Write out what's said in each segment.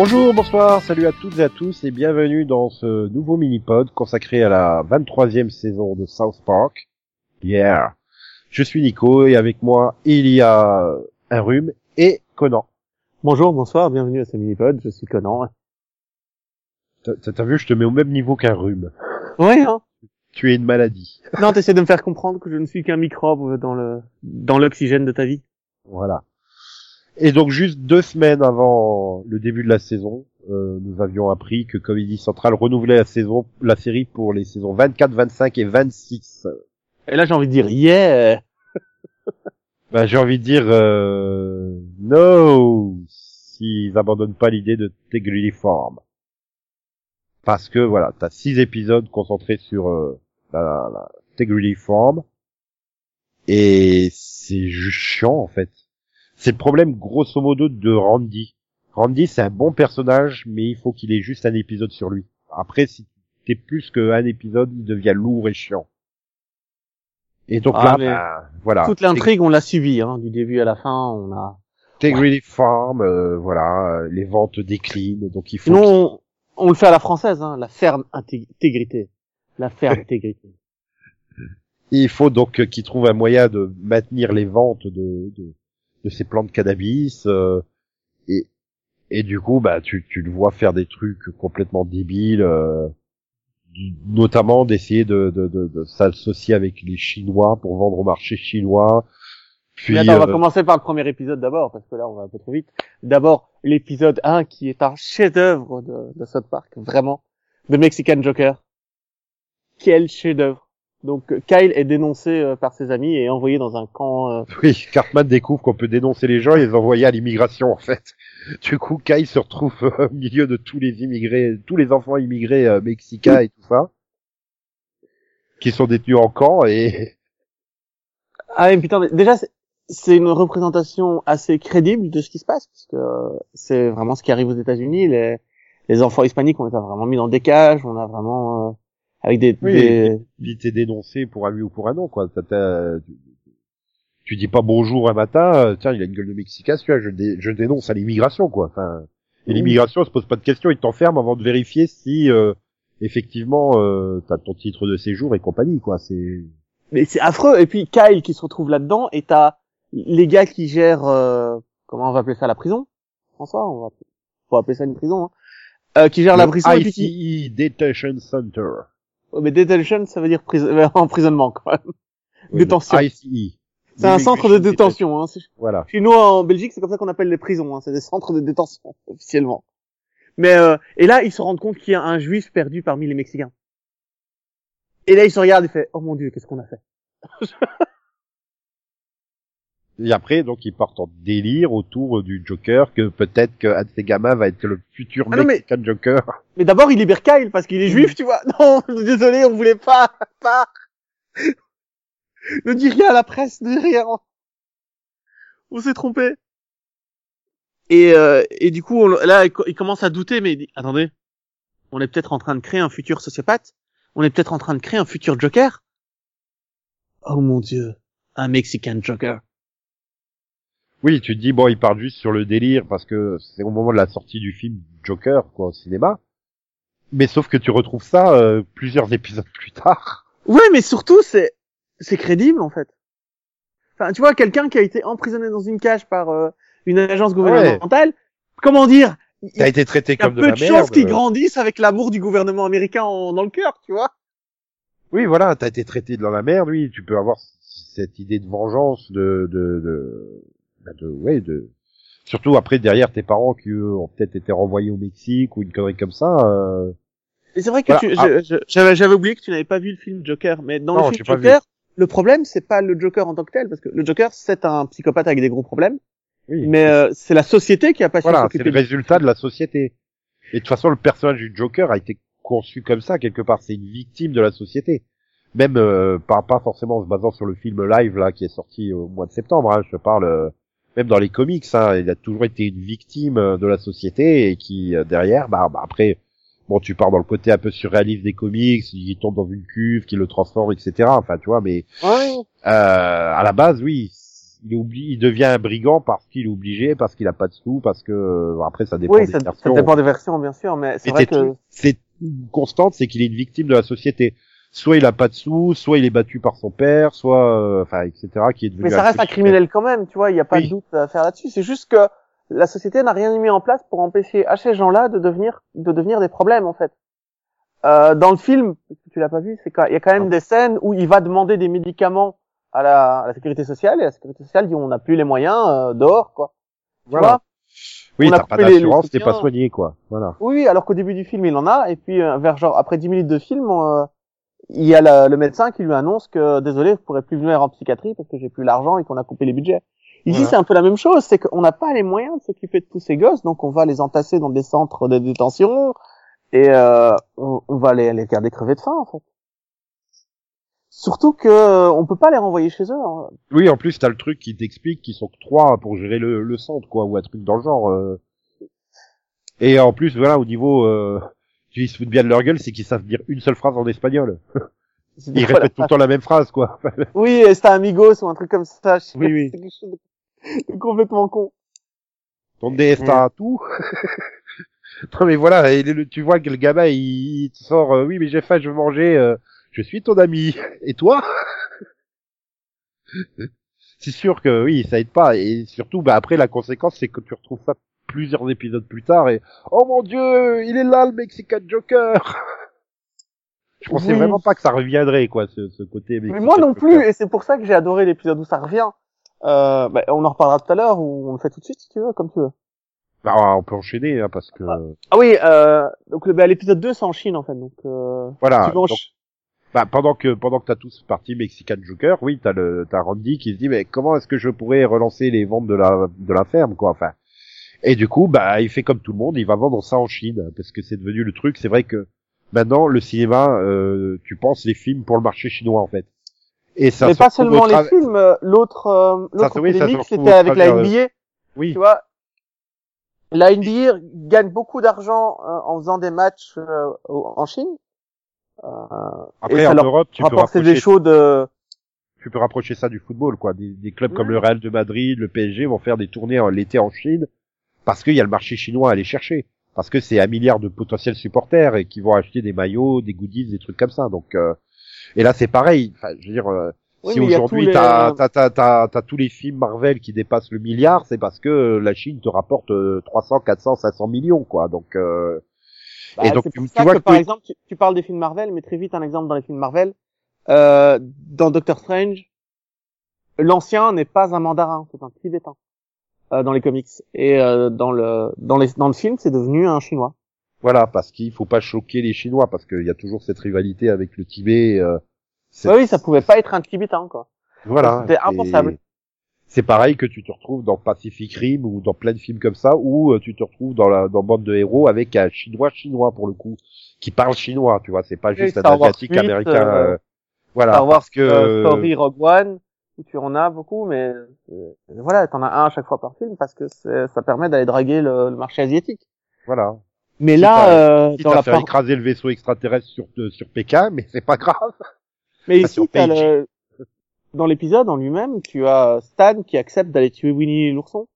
Bonjour, bonsoir, salut à toutes et à tous et bienvenue dans ce nouveau mini-pod consacré à la 23e saison de South Park. Yeah. Je suis Nico et avec moi il y a un rhume et Conan. Bonjour, bonsoir, bienvenue à ce mini-pod, je suis Conan. T'as t'as vu, je te mets au même niveau qu'un rhume. Ouais, hein Tu es une maladie. Non, t'essaies de me faire comprendre que je ne suis qu'un microbe dans le dans l'oxygène de ta vie. Voilà. Et donc juste deux semaines avant le début de la saison, euh, nous avions appris que Comedy Central renouvelait la saison, la série pour les saisons 24, 25 et 26. Et là, j'ai envie de dire, yeah Ben, j'ai envie de dire euh, no s'ils abandonnent pas l'idée de Tegri Form. Parce que voilà, t'as six épisodes concentrés sur euh, la, la Form et c'est juste chiant en fait. C'est le problème grosso modo de Randy. Randy c'est un bon personnage mais il faut qu'il ait juste un épisode sur lui. Après si t'es plus qu'un épisode il devient lourd et chiant. Et donc Ah, là, ben, voilà. Toute l'intrigue, on l'a subi, hein, du début à la fin, on a... Integrity Farm, euh, voilà, les ventes déclinent, donc il faut. Sinon, on, on le fait à la française, hein, la ferme intég- intégrité. La ferme intégrité. Il faut donc qu'ils trouvent un moyen de maintenir les ventes de de, de ces plantes de cannabis euh, et et du coup bah tu tu le vois faire des trucs complètement débiles, euh, notamment d'essayer de de de, de s'associer avec les Chinois pour vendre au marché chinois. Puis Mais attends, on va euh, commencer par le premier épisode d'abord, parce que là, on va un peu trop vite. D'abord, l'épisode 1, qui est un chef-d'œuvre de, de South Park, vraiment. The Mexican Joker. Quel chef-d'œuvre. Donc, euh, Kyle est dénoncé euh, par ses amis et envoyé dans un camp... euh, Oui, Cartman découvre qu'on peut dénoncer les gens et les envoyer à l'immigration en fait. Du coup, Kai se retrouve au milieu de tous les immigrés, tous les enfants immigrés euh, mexicains et tout ça, qui sont détenus en camp et Ah mais putain, mais déjà, c'est- une représentation assez crédible de ce qui se passe, parce que c'est vraiment ce qui arrive aux États-Unis. Les, les enfants hispaniques, on les a vraiment mis dans des cages, on a vraiment... avec des... Oui, des- puis t'es dénoncé pour un oui ou pour un non quoi. Tu, tu dis pas bonjour un matin, euh, tiens il a une gueule de mexicain, celui-là, je, dé- je dénonce à l'immigration quoi. Enfin, et l'immigration elle se pose pas de questions, ils t'enferment avant de vérifier si euh, effectivement euh, t'as ton titre de séjour et compagnie quoi. C'est Mais c'est affreux. Et puis Kyle qui se retrouve là-dedans, et t'as les gars qui gèrent... euh, comment on va appeler ça, la prison? François, on va, faut appeler ça une prison. Hein. Euh, qui gère la prison et puis qui... ICE Detention Center. Oh, mais detention, ça veut dire pris... emprisonnement, quand même. Oui, Détention. ICE. C'est un centre de détention. Hein. Voilà. Chez nous, en Belgique, c'est comme ça qu'on appelle les prisons. Hein. C'est des centres de détention, officiellement. Mais euh, et là, ils se rendent compte qu'il y a un juif perdu parmi les Mexicains. Et là, ils se regardent et fait Oh mon Dieu, qu'est-ce qu'on a fait Et après, donc, ils partent en délire autour du Joker, que peut-être ces gamins va être le futur Ah non, mais- Mexican Joker. Mais d'abord, il libère Kyle parce qu'il est juif, tu vois. Non, désolé, on voulait pas. Pas. Ne dis rien à la presse, ne dis rien. On s'est trompé. Et, euh, et du coup, on- là, il commence à douter, mais il dit, attendez, on est peut-être en train de créer un futur sociopathe. On est peut-être en train de créer un futur Joker. Oh mon dieu, un Mexican Joker. Oui, tu te dis, bon, ils partent juste sur le délire parce que c'est au moment de la sortie du film Joker, quoi, au cinéma. Mais sauf que tu retrouves ça euh, plusieurs épisodes plus tard. Ouais, mais surtout, c'est c'est crédible en fait. Enfin, tu vois, quelqu'un qui a été emprisonné dans une cage par euh, une agence gouvernementale, comment dire Il a, été traité il y a comme de peu la de merde. chances qu'il grandisse avec l'amour du gouvernement américain en- dans le cœur, tu vois. Oui, voilà, t'as été traité dans la merde, oui, tu peux avoir cette idée de vengeance, de, de, de, bah, de, ouais, de, surtout après derrière tes parents qui eux, ont peut-être été renvoyés au Mexique ou une connerie comme ça. Euh... Et c'est vrai que Voilà. tu- Ah. j'avais j'avais oublié que tu n'avais pas vu le film Joker, mais dans Non, le film. Joker, le problème c'est pas le Joker en tant que tel, parce que le Joker c'est un psychopathe avec des gros problèmes, Oui, mais euh, c'est la société qui a pas voilà, c'est le résultat de la société. Et de toute façon, le personnage du Joker a été conçu comme ça quelque part. C'est une victime de la société. Même euh, pas, pas forcément en se basant sur le film live là qui est sorti au mois de septembre. Hein, je parle euh, même dans les comics. Hein, il a toujours été une victime euh, de la société et qui euh, derrière, bah, bah, après, bon, tu pars dans le côté un peu surréaliste des comics. Il tombe dans une cuve, qui le transforme, etc. Enfin, tu vois, mais Ouais. euh, à la base, oui, il, est oubli, il devient un brigand parce qu'il est obligé, parce qu'il a pas de sous, parce que euh, après ça dépend Oui, des ça, versions. ça dépend des versions, bien sûr, mais c'est vrai que c'est une constante, c'est qu'il est une victime de la société. Soit il a pas de sous, soit il est battu par son père, soit, euh, enfin, etc. Qui est devenu Mais ça reste un criminel quand même, tu vois, il n'y a pas Oui. de doute à faire là-dessus. C'est juste que la société n'a rien mis en place pour empêcher à ces gens-là de devenir de devenir des problèmes en fait. Euh, dans le film, tu l'as pas vu, c'est qu'il y a quand même des scènes où il va demander des médicaments à la, à la sécurité sociale et la sécurité sociale dit on n'a plus les moyens euh, dehors quoi. Tu Voilà. vois Oui, on t'as pas d'assurance, t'es pas soigné, quoi. Voilà. Oui, alors qu'au début du film il en a et puis euh, vers genre après 10 minutes de film, euh, il y a la- le médecin qui lui annonce que désolé, vous pourrez plus venir en psychiatrie parce que j'ai plus l'argent et qu'on a coupé les budgets. Ici, Voilà. c'est un peu la même chose, c'est qu'on n'a pas les moyens de s'occuper de tous ces gosses, donc on va les entasser dans des centres de détention et euh, on, on va les, les garder crever de faim en fait. Surtout que euh, on peut pas les renvoyer chez eux. hein. Oui, en plus, t'as le truc qui t'explique qu'ils sont que trois pour gérer le, le centre, quoi, ou un truc dans le genre. euh. Et en plus, voilà, au niveau, euh, ils se foutent bien de leur gueule, c'est qu'ils savent dire une seule phrase en espagnol. Ils répètent tout le temps la même phrase, quoi. Oui, c'est amigos ou un truc comme ça. je Oui, oui. C'est quelque chose de, complètement con. Donde está tout Non mais voilà, et le- tu vois que le gamin il, il te sort euh, oui mais j'ai faim, je veux manger, euh, je suis ton ami. Et toi C'est sûr que oui, ça aide pas et surtout bah après la conséquence c'est que tu retrouves ça plusieurs épisodes plus tard et oh mon dieu, il est là le Mexican Joker. Je pensais Oui. vraiment pas que ça reviendrait quoi ce, ce côté Mais Mexican moi non Joker. plus, et c'est pour ça que j'ai adoré l'épisode où ça revient. Euh, bah, on en reparlera tout à l'heure ou on le fait tout de suite si tu veux, comme tu veux. Bah, on peut enchaîner hein, parce que Ah oui, euh, donc bah, l'épisode 2 c'est en Chine en fait, donc euh, voilà. donc- Bah, pendant que pendant que t'as tous parti Mexican Joker, oui, t'as le t'as Randy qui se dit mais comment est-ce que je pourrais relancer les ventes de la de la ferme quoi, enfin. Et du coup, bah il fait comme tout le monde, il va vendre ça en Chine parce que c'est devenu le truc. C'est vrai que maintenant le cinéma, euh, tu penses les films pour le marché chinois en fait. Et ça Mais se pas seulement les films, euh, l'autre euh, l'autre oui, c'était avec la NBA, Oui, tu vois. La NBA gagne beaucoup d'argent euh, en faisant des matchs euh, en Chine. Euh, après en Europe, tu peux rapprocher des shows de tu peux rapprocher ça du football, quoi. Des, des clubs comme le Real de Madrid, le PSG vont faire des tournées l'été en Chine parce qu'il y a le marché chinois à aller chercher. Parce que c'est un milliard de potentiels supporters et qui vont acheter des maillots, des goodies, des trucs comme ça. Donc, euh, et là c'est pareil. Enfin, je veux dire, euh, Oui, si aujourd'hui les- t'as t'as t'as t'as t'as tous les films Marvel qui dépassent le milliard, c'est parce que la Chine te rapporte euh, 300, 400, 500 millions, quoi. Donc, euh, Bah, et donc tu, vois que, que par exemple, tu, tu parles des films Marvel, mais très vite un exemple dans les films Marvel. Euh, dans Doctor Strange, l'ancien n'est pas un mandarin, c'est un tibétain dans les comics. Et euh, dans le dans les dans le film, c'est devenu un chinois. voilà, parce qu'il faut pas choquer les Chinois, parce qu'il y a toujours cette rivalité avec le Tibet. Euh, oui, ça pouvait pas être un tibétain quoi. Voilà. C'était impensable. C'est pareil que tu te retrouves dans Pacific Rim ou dans plein de films comme ça, où euh, tu te retrouves dans la dans bande de héros avec un chinois chinois pour le coup, qui parle chinois, tu vois, c'est pas Oui, juste un asiatique 8, américain. euh, euh, voilà, Star Wars parce que euh, Story Rogue One, où tu en as beaucoup, mais euh, voilà, t'en as un à chaque fois par film parce que ça permet d'aller draguer le, le marché asiatique. voilà, Mais là, euh, dans la faire part... écraser le vaisseau extraterrestre sur euh, sur Pékin, mais c'est pas grave. Mais ici, le... dans l'épisode en lui-même, tu as Stan qui accepte d'aller tuer Winnie l'ourson.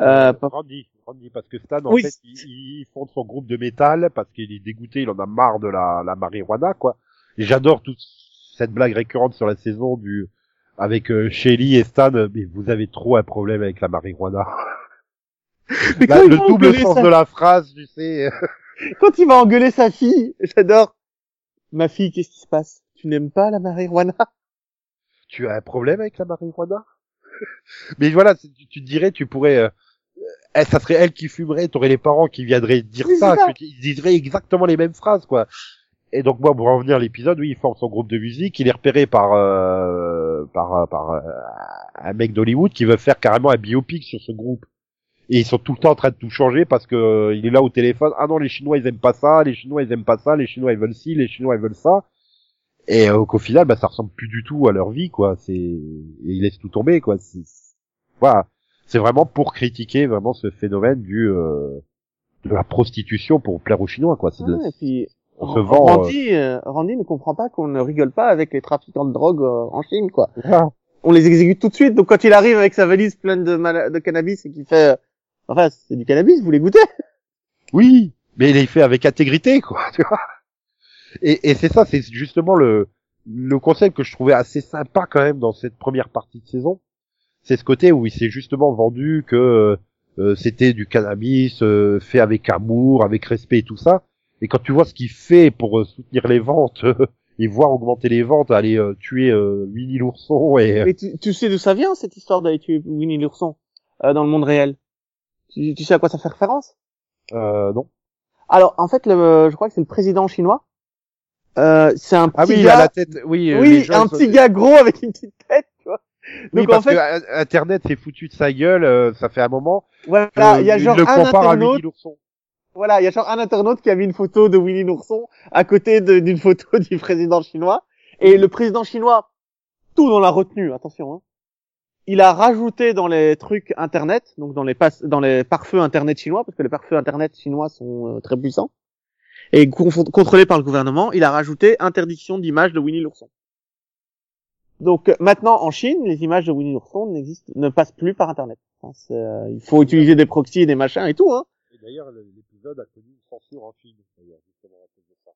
Euh, pas- Randy, Randy, parce que Stan, en Oui. fait, il, il fonde son groupe de métal parce qu'il est dégoûté, il en a marre de la, la marijuana, quoi. Et j'adore toute cette blague récurrente sur la saison du, avec euh, Shelly et Stan, euh, mais vous avez trop un problème avec la marijuana. Mais Là, le double sens sa- de la phrase, tu sais. Quand il va engueuler sa fille, j'adore. Ma fille, qu'est-ce qui se passe? Tu n'aimes pas la marijuana? Tu as un problème avec la marijuana? Mais voilà, tu, tu te dirais, tu pourrais, euh, euh, ça serait elle qui fumerait, t'aurais les parents qui viendraient dire ça, ils diraient exactement les mêmes phrases, quoi. Et donc moi, pour en revenir à l'épisode, oui, il forme son groupe de musique, il est repéré par euh, par par euh, un mec d'Hollywood qui veut faire carrément un biopic sur ce groupe. Et ils sont tout le temps en train de tout changer parce que euh, il est là au téléphone. Ah non, les Chinois ils aiment pas ça, les Chinois ils aiment pas ça, les Chinois ils veulent ci, les Chinois ils veulent ça. Et euh, qu'au final, bah, ça ressemble plus du tout à leur vie, quoi. C'est, ils laissent tout tomber, quoi. Voilà. C'est vraiment pour critiquer vraiment ce phénomène du, euh, de la prostitution pour plaire aux Chinois, quoi. C'est on se vend, Randy, euh, Randy ne comprend pas qu'on ne rigole pas avec les trafiquants de drogue euh, en Chine, quoi. Voilà. on les exécute tout de suite. Donc quand il arrive avec sa valise pleine de, mal- de cannabis et qu'il fait, euh, enfin c'est du cannabis, vous voulez goûter Oui, mais il est fait avec intégrité, quoi, tu vois. Et, et c'est ça, c'est justement le, le concept que je trouvais assez sympa quand même dans cette première partie de saison. C'est ce côté où il s'est justement vendu que euh, c'était du cannabis euh, fait avec amour, avec respect et tout ça. Et quand tu vois ce qu'il fait pour euh, soutenir les ventes et voir augmenter les ventes, aller euh, tuer euh, Winnie l'ourson et Mais tu, tu sais d'où ça vient cette histoire d'aller tuer Winnie l'ourson euh, dans le monde réel? Tu, tu sais à quoi ça fait référence? Euh, non. Alors en fait, le, je crois que c'est le président chinois. Euh, c'est un petit Ah oui, gars. a la tête. Oui, euh, oui, un sont- petit gars gros avec une petite tête, tu vois. Oui, Donc en parce fait, que euh, Internet s'est foutu de sa gueule. euh, ça fait un moment. voilà, il y a genre le un compare à Winnie l'ourson. Voilà, il y a genre un internaute qui a mis une photo de Winnie l'ourson à côté d'une photo du président chinois. Et le président chinois, tout dans la retenue, attention, hein, il a rajouté dans les trucs internet, donc dans les dans les pare-feux internet chinois, parce que les pare-feux internet chinois sont euh, très puissants et contrôlés par le gouvernement, il a rajouté interdiction d'image de Winnie l'ourson. Donc euh, maintenant en Chine, les images de Winnie l'ourson n'existent, ne passent plus par internet. Euh, il faut utiliser des proxys des machins et tout, hein. L'épisode a connu une censure en Chine, d'ailleurs, justement, à cause de ça.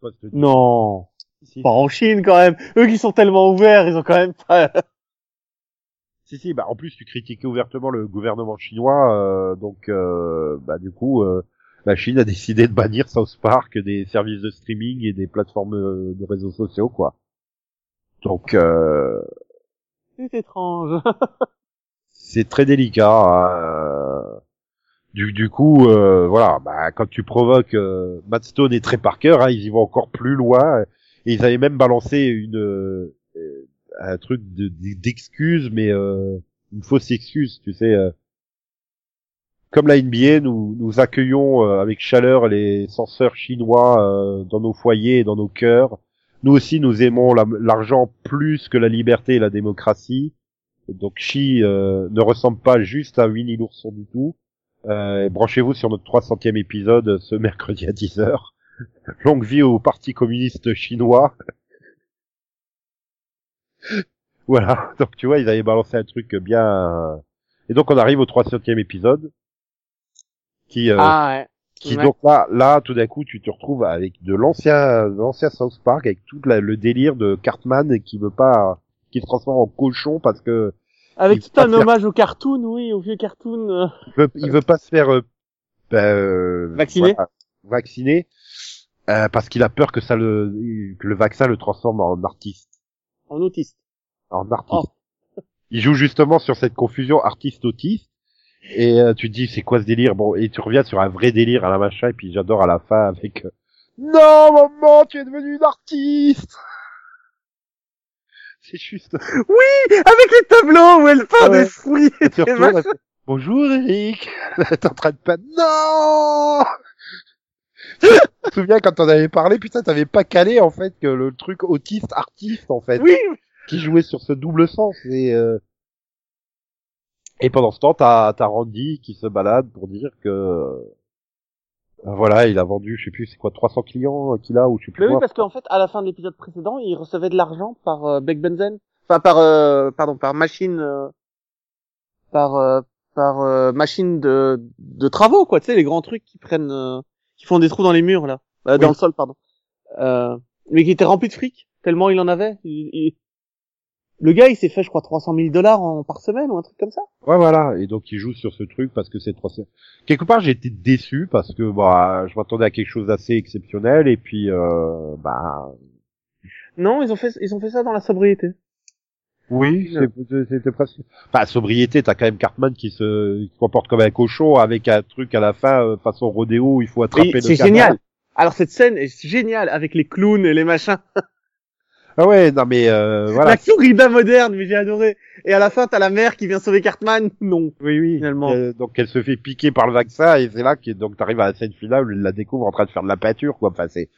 Pas te dire. Non, Si, pas en Chine quand même. Eux qui sont tellement ouverts, ils ont quand même pas. si, si, bah, en plus, tu critiquais ouvertement le gouvernement chinois, euh, donc, euh, bah, du coup, euh, la Chine a décidé de bannir South Park des services de streaming et des plateformes euh, de réseaux sociaux, quoi. Donc, euh, C'est étrange. c'est très délicat. hein, euh. Du, du coup, euh, voilà, bah, quand tu provoques euh, Matt et Trey Parker, hein, ils y vont encore plus loin. Et ils avaient même balancé une euh, un truc de- d'excuse, mais euh, une fausse excuse, tu sais. euh. Comme la NBA, nous, nous accueillons euh, avec chaleur les censeurs chinois dans nos foyers et dans nos cœurs. Nous aussi, nous aimons la- l'argent plus que la liberté et la démocratie. Donc Chi euh, ne ressemble pas juste à Winnie l'ourson du tout. Euh, Branchez-vous sur notre 300e épisode ce mercredi à 10h. Longue vie au Parti communiste chinois. voilà, donc tu vois, ils avaient balancé un truc bien... Et donc on arrive au 300e épisode, qui, euh, ah ouais. qui Ouais. donc là, là, tout d'un coup, tu te retrouves avec de l'ancien, l'ancien South Park, avec tout la- le délire de Cartman qui veut pas, qui se transforme en cochon parce que Avec tout un faire- hommage au cartoon, oui, au vieux cartoon. euh. il veut, il veut pas se faire euh, ben, euh, Vacciner voilà, vacciner euh, parce qu'il a peur que ça le que le vaccin le transforme en artiste en autiste. en artiste il joue justement sur cette confusion artiste autiste et euh, tu te dis c'est quoi ce délire? Bon et tu reviens sur un vrai délire à la machin et puis j'adore à la fin avec non maman tu es devenu une artiste c'est juste Avec les tableaux où elle peint Ah ouais. des fruits et des retournes, fait, Bonjour Eric. T'es en train de pas. Non. tu te souviens quand on avait parlé, putain, t'avais pas calé en fait que le truc autiste artiste en fait, Oui, qui jouait sur ce double sens et euh, et pendant ce temps t'as t'as Randy qui se balade pour dire que voilà il a vendu je sais plus c'est quoi 300 clients qu'il a ou je sais plus mais oui, quoi. parce qu'en fait, à la fin de l'épisode précédent, il recevait de l'argent par euh, Beck Benzen, enfin par, euh, pardon, par machine, euh, par, euh, par euh, machine de, de travaux, quoi. Tu sais, les grands trucs qui prennent, euh, qui font des trous dans les murs là, Euh, dans le sol, pardon. Euh, mais qui était rempli de fric, tellement il en avait. Il- il- Le gars, il s'est fait, je crois, 300 000 dollars en par semaine ou un truc comme ça. Ouais, voilà. Et donc, il joue sur ce truc parce que c'est trop... Quelque part, j'ai été déçu parce que, bah, je m'attendais à quelque chose d'assez exceptionnel et puis, euh, bah, Non, ils ont fait, ils ont fait ça dans la sobriété. oui, c'était presque... Enfin, sobriété, t'as quand même Cartman qui se qui se comporte comme un cochon avec un truc à la fin, euh, façon rodéo, où il faut attraper Et le C'est génial. Alors cette scène est géniale avec les clowns et les machins. Ah ouais, non mais, euh, voilà. La corrida moderne, mais j'ai adoré. Et à la fin, t'as la mère qui vient sauver Cartman. Non. Oui, oui. Finalement. Euh, donc, elle se fait piquer par le vaccin et c'est là que, donc, t'arrives à la scène finale où elle la découvre en train de faire de la peinture, quoi. Enfin, c'est...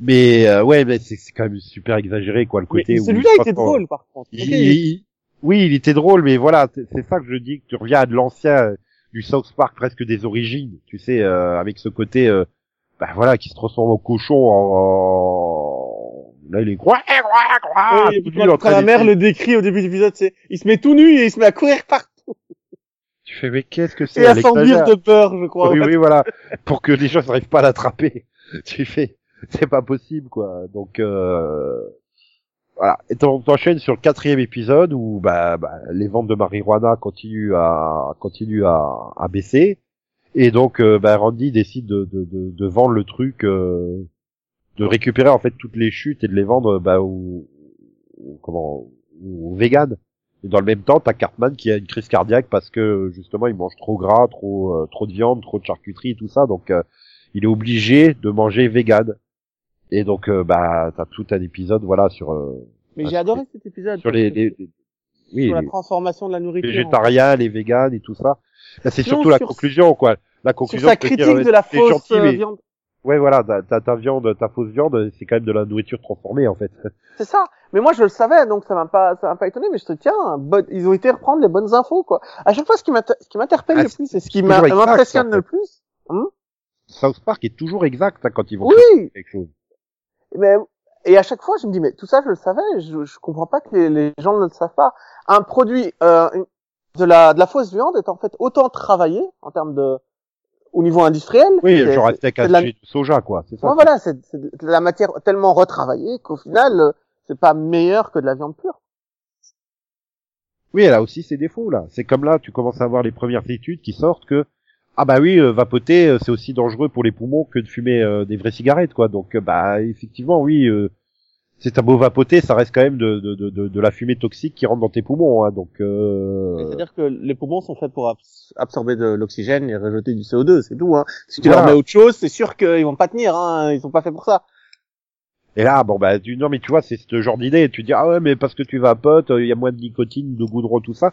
Mais, euh, ouais, mais c'est quand même super exagéré, quoi, le côté celui-là il était drôle, par contre. Il- oui, il était drôle, mais voilà, c'est ça que je dis, que tu reviens à de l'ancien, euh, du South Park presque des origines, tu sais, euh, avec ce côté, euh, bah voilà, qui se transforme en cochon en, en- Là, il est tout quand, quand train la mère le décrit au début de l'épisode, c'est, il se met tout nu et il se met à courir partout. Tu fais, mais qu'est-ce que c'est Et à s'enduire de peur, je crois. Oui, oui, voilà. Pour que les gens n'arrivent pas à l'attraper. Tu fais, c'est pas possible, quoi. Donc, euh, voilà. Et t'en- t'enchaînes sur le quatrième épisode où, bah, bah, les ventes de marijuana continuent à, continuent à, à baisser. Et donc, euh, bah, Randy décide de, de, de, de vendre le truc, euh, de récupérer, en fait, toutes les chutes et de les vendre, bah, aux, aux- comment, aux véganes. Et dans le même temps, t'as Cartman qui a une crise cardiaque parce que justement il mange trop gras, trop euh, trop de viande, trop de charcuterie et tout ça, donc euh, il est obligé de manger vegan. Et donc euh, bah t'as tout un épisode voilà sur euh, Mais j'ai adoré cet épisode. sur les, les, les- oui sur la transformation de la nourriture. végétariens, les véganes et tout ça. Là, c'est surtout la sur- conclusion quoi. La Sur conclusion sa de dire, critique de la fausse euh, viande. Ouais voilà, ta, ta, viande, ta fausse viande, c'est quand même de la nourriture transformée en fait. C'est ça. Mais moi, je le savais, donc ça m'a pas, ça m'a pas étonné, mais je te tiens, bon- ils ont été reprendre les bonnes infos, quoi. À chaque fois, ce qui m'interpelle Ah, le plus, et ce qui m'impressionne le plus, South Park est toujours exact hein, quand ils vont oui, faire quelque chose. mais, et à chaque fois, je me dis, mais tout ça, je le savais, je, je comprends pas que les, les gens ne le savent pas. Un produit, euh, une- de la, de la fausse viande est en fait autant travaillé, en termes de, au niveau industriel. Oui, genre c'est de la- de soja quoi, c'est ça. Ouais, voilà, c'est de la matière tellement retravaillée qu'au final, euh, c'est pas meilleur que de la viande pure. Oui, elle a aussi ses défauts là. C'est comme là, tu commences à voir les premières études qui sortent que ah bah oui, euh, vapoter euh, c'est aussi dangereux pour les poumons que de fumer euh, des vraies cigarettes quoi. Donc euh, bah effectivement oui, euh, c'est un beau vapoter, ça reste quand même de, de, de, de, de la fumée toxique qui rentre dans tes poumons. Hein, donc euh, C'est-à-dire que les poumons sont faits pour abs- absorber de l'oxygène et rejeter du CO2, c'est tout. Hein. Si tu Voilà. leur mets autre chose, c'est sûr qu'ils vont pas tenir. Hein. Ils sont pas faits pour ça. et là bon bah tu, non mais tu vois c'est ce genre d'idée. Tu dis ah ouais mais parce que tu vapotes, il y a moins de nicotine, de goudron tout ça.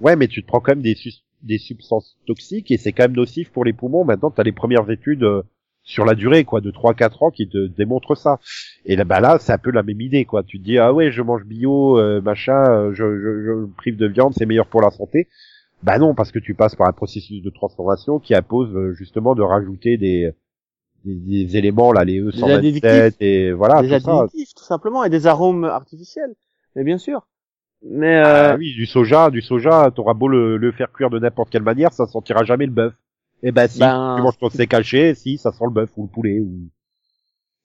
Ouais mais tu te prends quand même des substances toxiques et c'est quand même nocif pour les poumons. Maintenant t'as les premières études euh, sur la durée quoi de 3-4 ans qui te démontrent ça. Et là, bah là, c'est un peu la même idée, quoi. Tu te dis, ah ouais, je mange bio, euh, machin, euh, je, je, je me prive de viande, c'est meilleur pour la santé. Bah non, parce que tu passes par un processus de transformation qui impose euh, justement de rajouter des, des, des éléments, là, les E127 additifs. et voilà, des tout ça. additifs, tout simplement, et des arômes artificiels. Mais bien sûr. Mais Ah euh, oui, du soja, du soja, t'auras beau le, le faire cuire de n'importe quelle manière, ça sentira jamais le bœuf. Eh ben si, Ben, tu manges ton steak haché, si, ça sent le bœuf ou le poulet ou...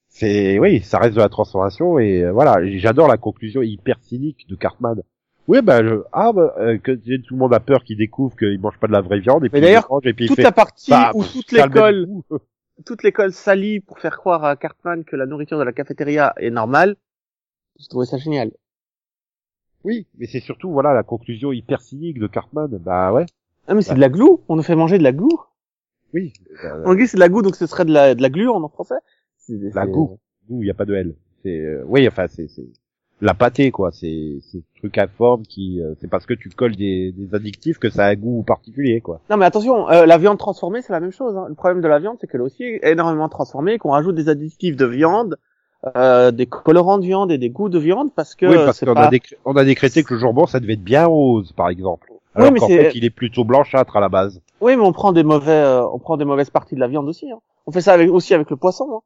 C'est, oui, ça reste de la transformation et euh, voilà, j'adore la conclusion hyper cynique de Cartman. Oui, ben, je- ah, bah, euh, que tout le monde a peur qu'il découvre qu'il mange pas de la vraie viande et puis il d'ailleurs, le mange et puis il toute fait, la partie bah, où toute l'école, toute l'école s'allie pour faire croire à Cartman que la nourriture de la cafétéria est normale, j'ai trouvé ça génial. Oui, mais c'est surtout, voilà, la conclusion hyper cynique de Cartman. Bah ouais, Ah mais c'est de la glue, on nous fait manger de la glue. Oui. Euh, En anglais c'est de la glue, donc ce serait de la, de la en français. La goût. Goût, il y a pas de L. C'est euh, oui, enfin c'est c'est la pâtée quoi, c'est c'est ce truc informe qui euh, c'est parce que tu colles des, des addictifs que ça a un goût particulier quoi. Non mais attention, euh, la viande transformée c'est la même chose. hein. Le problème de la viande c'est qu'elle est aussi énormément transformée, qu'on rajoute des additifs de viande, euh, des colorants de viande et des goûts de viande parce que oui, parce qu'on pas... a décré- on a décrété que le jambon ça devait être bien rose par exemple. Alors mais qu'en c'est- fait, il est plutôt blanchâtre à la base. Oui mais on prend des mauvais, euh, on prend des mauvaises parties de la viande aussi. Hein. On fait ça avec, aussi avec le poisson. Hein.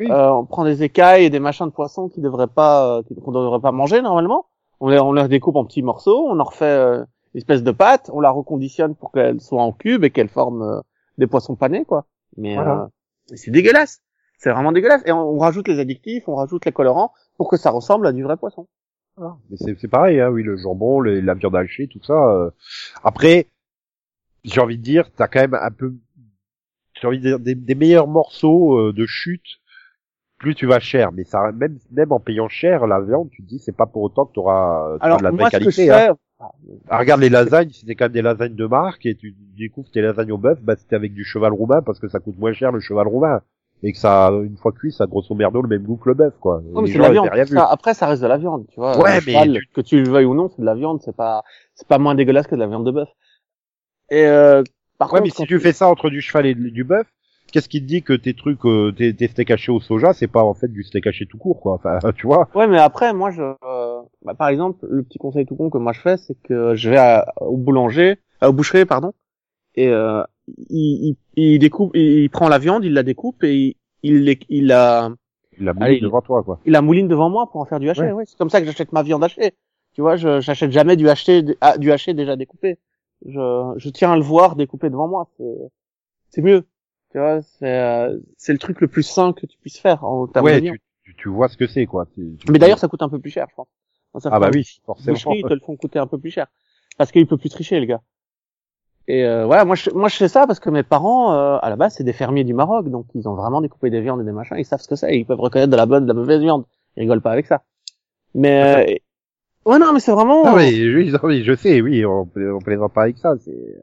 Oui. Euh, on prend des écailles et des machins de poisson qui devraient pas, euh, qu'on devrait pas manger normalement. On les, on les découpe en petits morceaux, on en refait euh, une espèce de pâte, on la reconditionne pour qu'elle soit en cube et qu'elle forme euh, des poissons panés quoi. Mais Voilà. euh, c'est dégueulasse. C'est vraiment dégueulasse. Et on, on rajoute les additifs, on rajoute les colorants pour que ça ressemble à du vrai poisson. Mais c'est pareil, hein, oui, le jambon, le- la viande hachée, tout ça. euh. Après, j'ai envie de dire, t'as quand même un peu, j'ai envie de dire, des, des meilleurs morceaux euh, de chute. Plus tu vas cher, mais ça même même en payant cher la viande, tu te dis c'est pas pour autant que t'auras auras Alors de la vraie qualité. hein. fais, Ah, regarde les lasagnes, c'était quand même des lasagnes de marque et tu découvres tes lasagnes au bœuf, bah c'était avec du cheval roumain parce que ça coûte moins cher le cheval roumain et que ça une fois cuit ça a grosso merdo le même goût que le bœuf quoi. Ouais, mais c'est de la viande. Ça, après, ça reste de la viande, tu vois. Ouais, mais cheval, tu- que tu le veuilles ou non, c'est de la viande. C'est pas, c'est pas moins dégueulasse que de la viande de bœuf. Et euh, par Ouais, contre, mais si tu fais ça entre du cheval et du bœuf, qu'est-ce qui te dit que tes trucs, euh, tes, tes steaks hachés au soja, c'est pas en fait du steak haché tout court, quoi. Enfin, tu vois. Ouais, mais après, moi, je, euh, bah, par exemple, le petit conseil tout con que moi je fais, c'est que je vais à- au boulanger, euh, au boucherie, pardon, et euh, il, il, il découpe, il, il prend la viande, il la découpe et il, il, la, Il la mouline devant toi, quoi. Il la mouline devant moi pour en faire du haché. Ouais. Ouais. C'est comme ça que j'achète ma viande hachée. Tu vois, je j'achète jamais du haché, ah, du haché déjà découpé. Je, je tiens à le voir découpé devant moi. C'est, mieux. Tu vois, c'est, euh, c'est le truc le plus sain que tu puisses faire en termes Ouais, tu, tu, tu vois ce que c'est, quoi. Tu- Mais d'ailleurs, ça coûte un peu plus cher, je pense. Ah bah oui, forcément. boucheries, ils te le font coûter un peu plus cher. Parce qu'il peut plus tricher, le gars. Et euh, voilà, moi je, moi je fais ça parce que mes parents, euh, à la base, c'est des fermiers du Maroc, donc ils ont vraiment découpé des viandes et des machins, ils savent ce que c'est, ils peuvent reconnaître de la bonne, de la mauvaise viande. Ils rigolent pas avec ça. Mais euh, ouais, non, mais c'est vraiment. Ah oui, oui, non, mais je sais, oui, on, on plaisante pas avec ça. C'est.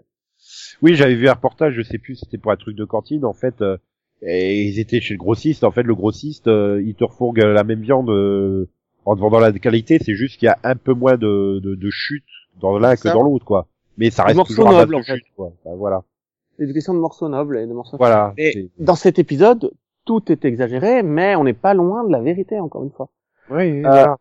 Oui, j'avais vu un reportage, je sais plus, c'était pour un truc de cantine, en fait. euh, et ils étaient chez le grossiste. En fait, le grossiste, euh, il te refourgue la même viande euh, en te vendant la qualité. C'est juste qu'il y a un peu moins de, de, de chute dans l'un que Ça. dans l'autre, quoi. Mais ça reste toujours nobles, de en fait. chute, quoi. Enfin, voilà. C'est une question de morceaux nobles et de morceaux. Voilà. Et dans cet épisode, tout est exagéré, mais on n'est pas loin de la vérité, encore une fois. Oui, oui, Euh, voilà.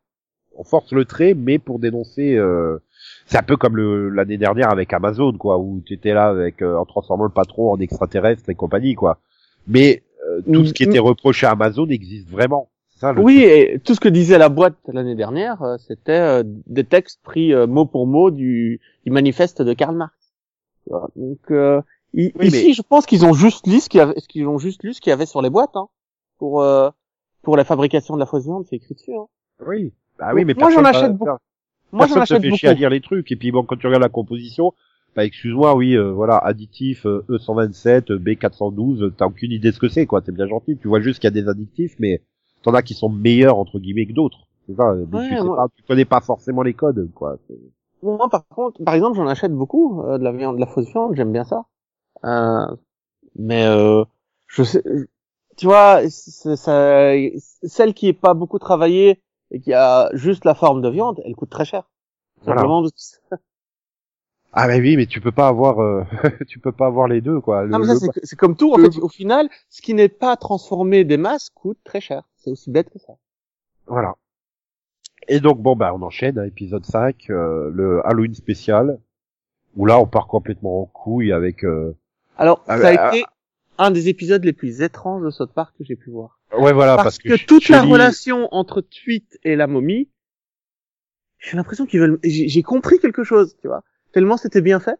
On force le trait, mais pour dénoncer. Euh... C'est un peu comme l'année dernière avec Amazon, quoi, où tu étais là avec euh, en transformant le patron en extraterrestre et compagnie, quoi. Mais euh, tout ce qui Mm, était reproché à Amazon existe vraiment. Ça, le Oui, et tout ce que disait la boîte l'année dernière, euh, c'était euh, des textes pris euh, mot pour mot du, du manifeste de Karl Marx. Donc euh, i- Oui, ici, mais- je pense qu'ils ont juste lu ce qu'il ont juste lu ce qu'il y avait sur les boîtes, hein, pour euh, pour la fabrication de la fausse viande, c'est écrit dessus. Hein. Oui. Bah oui, mais Moi, j'en achète beaucoup. Moi, j'en achète fait beaucoup. chier à lire les trucs. Et puis bon, quand tu regardes la composition, bah excuse-moi, oui, euh, voilà, additif euh, E127, euh, B412, euh, t'as aucune idée de ce que c'est, quoi. C'est bien gentil. Tu vois juste qu'il y a des additifs, mais t'en as qui sont meilleurs entre guillemets que d'autres. C'est ça. Ouais, tu sais pas, tu connais pas forcément les codes, quoi. Moi, par contre, par exemple, j'en achète beaucoup euh, de la viande, de la fausse viande, j'aime bien ça. Euh, mais euh, je sais, tu vois, ça, celle qui est pas beaucoup travaillée et qui a juste la forme de viande, elle coûte très cher. Voilà. Simplement parce- Ah mais oui, mais tu peux pas avoir, euh, tu peux pas avoir les deux, quoi. Le- Non, mais ça, le- c'est- c'est comme tout. En le- fait, au final, ce qui n'est pas transformé des masses coûte très cher. C'est aussi bête que ça. Voilà. Et donc bon bah on enchaîne à épisode 5, euh, le Halloween spécial, où là on part complètement en couille avec. Euh... Alors, Ah, ça a bah, été un des épisodes les plus étranges de South Park que j'ai pu voir. Ouais voilà parce, parce, que, toute la relation entre Tweet et la momie, j'ai l'impression qu'ils veulent. J'ai compris quelque chose, tu vois. Tellement c'était bien fait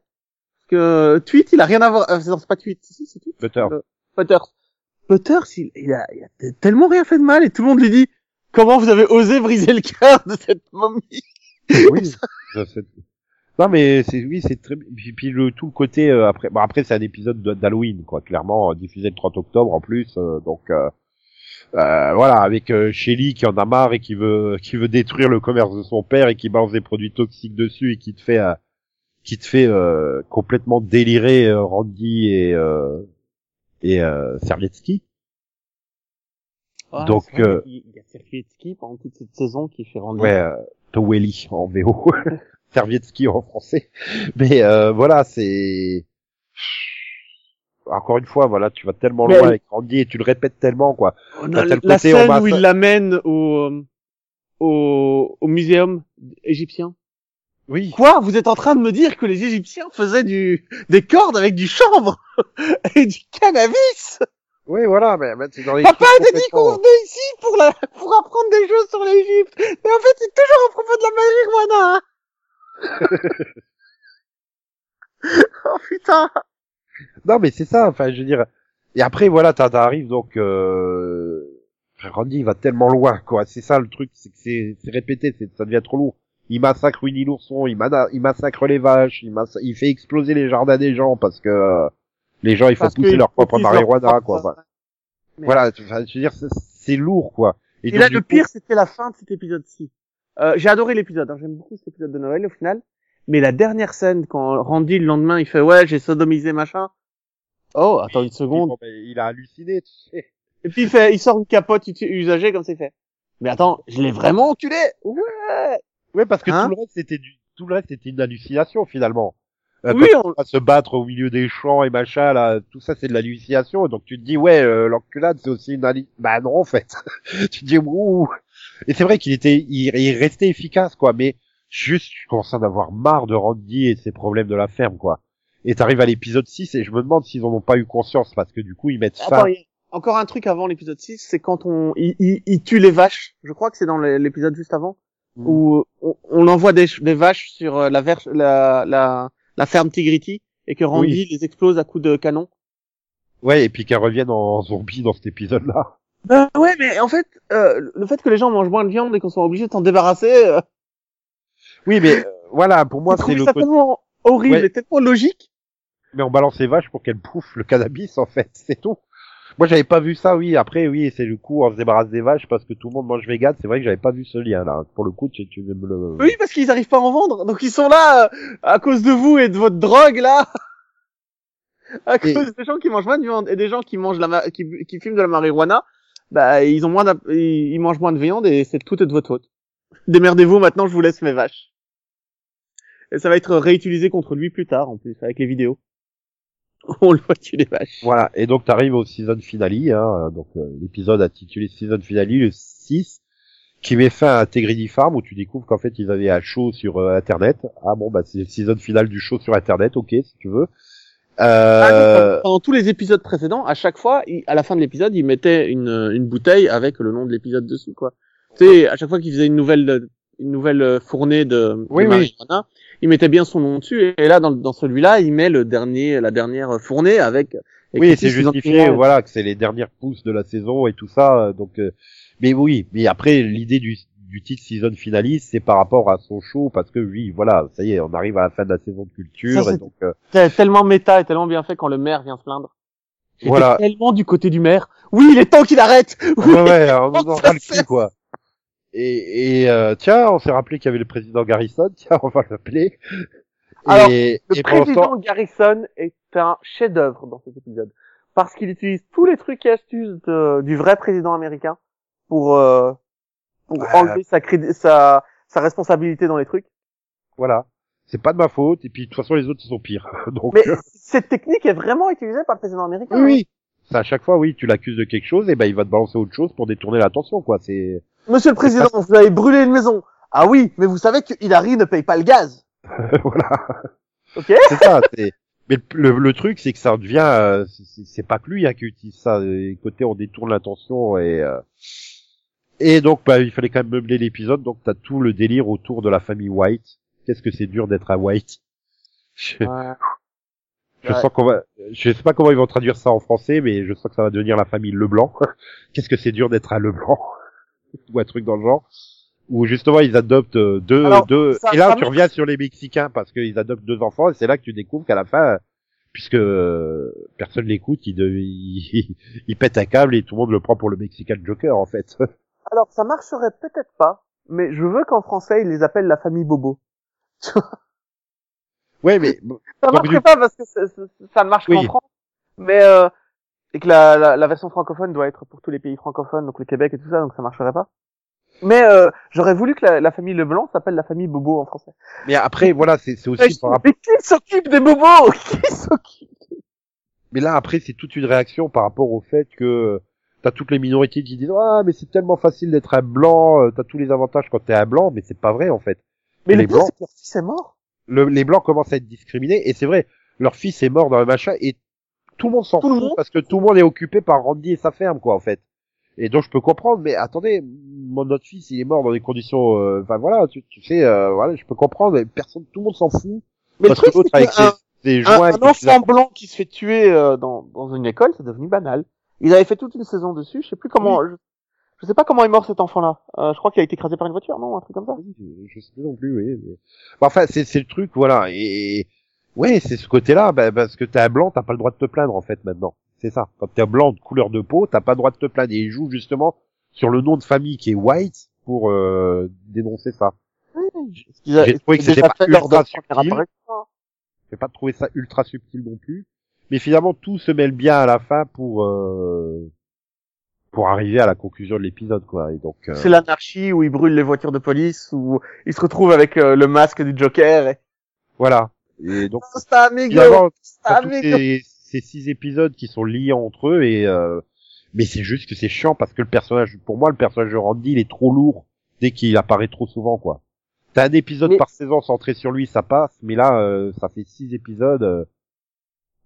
que Tweet, il a rien à voir. euh, c'est pas Tweet, si, c'est Tweet. Butter. Euh, Butters. Butters, il, il, a, il a tellement rien fait de mal et tout le monde lui dit comment vous avez osé briser le cœur de cette momie. oui. sais. Non mais c'est oui c'est très puis, puis le tout le côté euh, après bon après c'est un épisode de- d'Halloween quoi clairement euh, diffusé le 30 octobre en plus euh, donc euh, voilà avec euh, Shelly qui en a marre et qui veut qui veut détruire le commerce de son père et qui balance des produits toxiques dessus et qui te fait euh, qui te fait euh, complètement délirer euh, Randy et euh, et euh, Servietsky Ouais, Donc, euh, qu'il il y a Serfietsky pendant toute cette saison qui fait rendre. Ouais, euh, Towelly en VO, Servietsky en français. Mais euh, voilà, c'est encore une fois, voilà, tu vas tellement Mais- loin avec Randy et tu le répètes tellement quoi. On a la côté, on scène va où il l'amène au, euh, au, au muséum égyptien. Oui. Quoi? Vous êtes en train de me dire que les Égyptiens faisaient du des cordes avec du chanvre et du cannabis? Oui, voilà, mais, mais c'est dans les Papa trucs a dit qu'on venait ici pour la pour apprendre des choses sur l'Égypte? Mais en fait, c'est toujours à propos de la marijuana. oh putain. Non, mais c'est ça. Enfin, je veux dire. Et après, voilà, t'arrives donc. Euh... Randy il va tellement loin, quoi. C'est ça le truc, c'est que c'est c'est répété, c'est ça devient trop lourd. Il massacre Winnie l'ourson, il, il massacre les vaches, il, il fait exploser les jardins des gens parce que euh, les gens ils font pousser leur propre marijuana, quoi. Mais- Voilà, je veux dire, c'est- lourd, quoi. Et, Et donc, là, le coup- pire, c'était la fin de cet épisode-ci. Euh, j'ai adoré l'épisode, hein. j'aime beaucoup cet épisode de Noël au final. Mais la dernière scène, quand Randy le lendemain, il fait ouais, j'ai sodomisé machin. Oh, attends une seconde. Il a halluciné, tu sais. Et puis il fait, il sort une capote usagée comme c'est fait. Mais attends, je l'ai vraiment enculé. Ouais. Ouais, parce que Hein tout le reste c'était du, tout le reste c'était une hallucination finalement. Euh, Oui, on- va se battre au milieu des champs et machin là, tout ça c'est de l'hallucination. Donc tu te dis ouais, euh, l'enculade c'est aussi une hallucination. Bah non en fait. tu te dis ouh. Et c'est vrai qu'il était, il, il restait efficace quoi, mais juste je commence à en avoir marre de Randy et ses problèmes de la ferme quoi. Et t'arrives à l'épisode 6 et je me demande s'ils en ont pas eu conscience parce que du coup ils mettent fin. Attends, il y a- encore un truc avant l'épisode 6, c'est quand on il, il, il tue les vaches. Je crois que c'est dans l'épisode juste avant Mm. où on, on envoie des, des vaches sur euh, la, ver- la, la, la ferme Tigrity et que Randy les explose à coups de canon. Ouais, et puis qu'elle revienne en zombie dans cet épisode-là. Bah ouais, mais en fait, euh, le fait que les gens mangent moins de viande et qu'on soit obligé de s'en débarrasser, euh, Oui, mais euh, voilà, pour moi, c'est le ça tellement horrible Ouais. et tellement logique. Mais on balance les vaches pour qu'elles bouffent le cannabis, en fait, c'est tout. Moi, j'avais pas vu ça, oui. Après, oui, c'est le coup, on se débarrasse des vaches parce que tout le monde mange vegan. C'est vrai que j'avais pas vu ce lien, là. Pour le coup, tu, tu me le... Oui, parce qu'ils arrivent pas à en vendre, donc ils sont là euh, à cause de vous et de votre drogue là. À Et- cause des gens qui mangent moins de viande et des gens qui mangent la ma- qui, qui fument de la marijuana, bah ils ont moins ils, ils mangent moins de viande et c'est tout est de votre faute. Démerdez-vous maintenant, je vous laisse mes vaches. Et ça va être réutilisé contre lui plus tard en plus avec les vidéos. On le voit tuer les vaches. Voilà. Et donc, t'arrives au season finale, hein. Donc, euh, l'épisode intitulé season finale, le 6, qui met fin à Integrity Farm, où tu découvres qu'en fait, ils avaient un show sur euh, Internet. Ah bon, bah, c'est le season finale du show sur Internet, ok, si tu veux. Ah, Euh... donc, Pendant tous les épisodes précédents, à chaque fois, il- à la fin de l'épisode, il mettait une, une bouteille avec le nom de l'épisode dessus, quoi. Tu sais, à chaque fois qu'il faisait une nouvelle, une nouvelle euh, fournée de, Oui, de oui. Il mettait bien son nom dessus. Et là, dans, dans celui-là, il met le dernier, la dernière fournée avec. Oui, c'est justifié, voilà, que c'est les dernières pousses de la saison et tout ça. euh, Donc, euh, mais oui, mais après l'idée du, du titre season finaliste, c'est par rapport à son show, parce que oui, voilà, ça y est, on arrive à la fin de la saison de culture, Ça, et c'est- donc euh, C'est tellement méta et tellement bien fait quand le maire vient se plaindre. Voilà. tellement du côté du maire. Oui, il est temps qu'il arrête. Oui. ouais, ouais, on en le cul, quoi. Et, et euh, tiens, on s'est rappelé qu'il y avait le président Garrison, tiens, on va l'appeler. Alors, et, Le et président Garrison est un chef-d'œuvre dans cet épisode parce qu'il utilise tous les trucs et astuces de- du vrai président américain pour euh, pour Ouais. enlever sa, sa sa responsabilité dans les trucs. voilà, c'est pas de ma faute, et puis de toute façon les autres ils sont pires. Donc, Mais cette technique est vraiment utilisée par le président américain. oui, oui. C'est à chaque fois, oui, tu l'accuses de quelque chose, et ben il va te balancer autre chose pour détourner l'attention, quoi. C'est hein. Monsieur le président, vous avez brûlé une maison. Ah oui, mais vous savez que Hillary ne paye pas le gaz. voilà. Ok c'est ça. c'est- Mais le, le- le truc, c'est que ça devient, euh, c'est pas que lui hein, qui utilise ça. Et côté, on détourne l'attention et euh, et donc, bah, il fallait quand même meubler l'épisode. Donc, t'as tout le délire autour de la famille White. Qu'est-ce que c'est dur d'être un White? Je, je Ouais. sens qu'on va, je sais pas comment ils vont traduire ça en français, mais je sens que ça va devenir la famille Leblanc. Qu'est-ce que c'est dur d'être un Leblanc? Ou un truc dans le genre. Où justement ils adoptent euh, deux, Alors, deux. ça- et là ça tu reviens sur les Mexicains parce qu'ils adoptent deux enfants et c'est là que tu découvres qu'à la fin, puisque euh, personne l'écoute, il, il, il pète un câble et tout le monde le prend pour le Mexican Joker en fait. Alors ça marcherait peut-être pas, mais je veux qu'en français ils les appellent la famille Bobo. ouais mais Ça marcherait du- pas parce que ça ne marche Oui. qu'en France. Mais euh, et que la, la, la version francophone doit être pour tous les pays francophones, donc le Québec et tout ça, donc ça marcherait pas. Mais euh, j'aurais voulu que la, la famille Leblanc s'appelle la famille Bobo en français. mais après voilà c'est aussi par rapport. Mais qui s'occupe des bobos? Qui s'occupe? Mais là après c'est toute une réaction par rapport au fait que t'as toutes les minorités qui disent ah mais c'est tellement facile d'être un blanc, euh, t'as tous les avantages quand t'es un blanc, mais c'est pas vrai en fait. Mais Les le Blancs. leur fils est mort. le- les blancs commencent à être discriminés et c'est vrai leur fils est mort dans le machin et tout le monde s'en fout monde parce que tout le monde est occupé par Randy et sa ferme quoi en fait et donc je peux comprendre mais attendez mon notre fils il est mort dans des conditions euh, enfin voilà tu, tu sais euh, voilà je peux comprendre mais personne tout le monde s'en fout Mais parce le truc, que avec qu'un- ses, ses un, un enfant blanc qui se fait tuer euh, dans, dans une école, c'est devenu banal. Ils avaient fait toute une saison dessus. Je sais plus comment. Je, je sais pas comment est mort cet enfant-là. Euh, je crois qu'il a été écrasé par une voiture, non, un truc comme ça. je, je sais plus non plus oui mais... Bon, enfin c'est c'est le truc voilà et ouais c'est ce côté là bah, parce que t'es un blanc t'as pas le droit de te plaindre en fait maintenant. C'est ça. Quand t'es un blanc de couleur de peau t'as pas le droit de te plaindre. Et il joue justement sur le nom de famille qui est White pour euh, dénoncer ça. J'ai trouvé que c'était pas ultra subtil. j'ai pas trouvé ça ultra subtil non plus. Mais finalement tout se mêle bien à la fin pour euh, pour arriver à la conclusion de l'épisode quoi. Et donc euh, C'est l'anarchie où ils brûlent les voitures de police, où ils se retrouvent avec euh, le masque du Joker. Et... voilà et donc C'est amigo, ces, ces six épisodes qui sont liés entre eux et euh, mais c'est juste que c'est chiant parce que le personnage pour moi le personnage de Randy il est trop lourd dès qu'il apparaît trop souvent quoi t'as un épisode Mais- par saison centré sur lui ça passe mais là euh, ça fait six épisodes euh,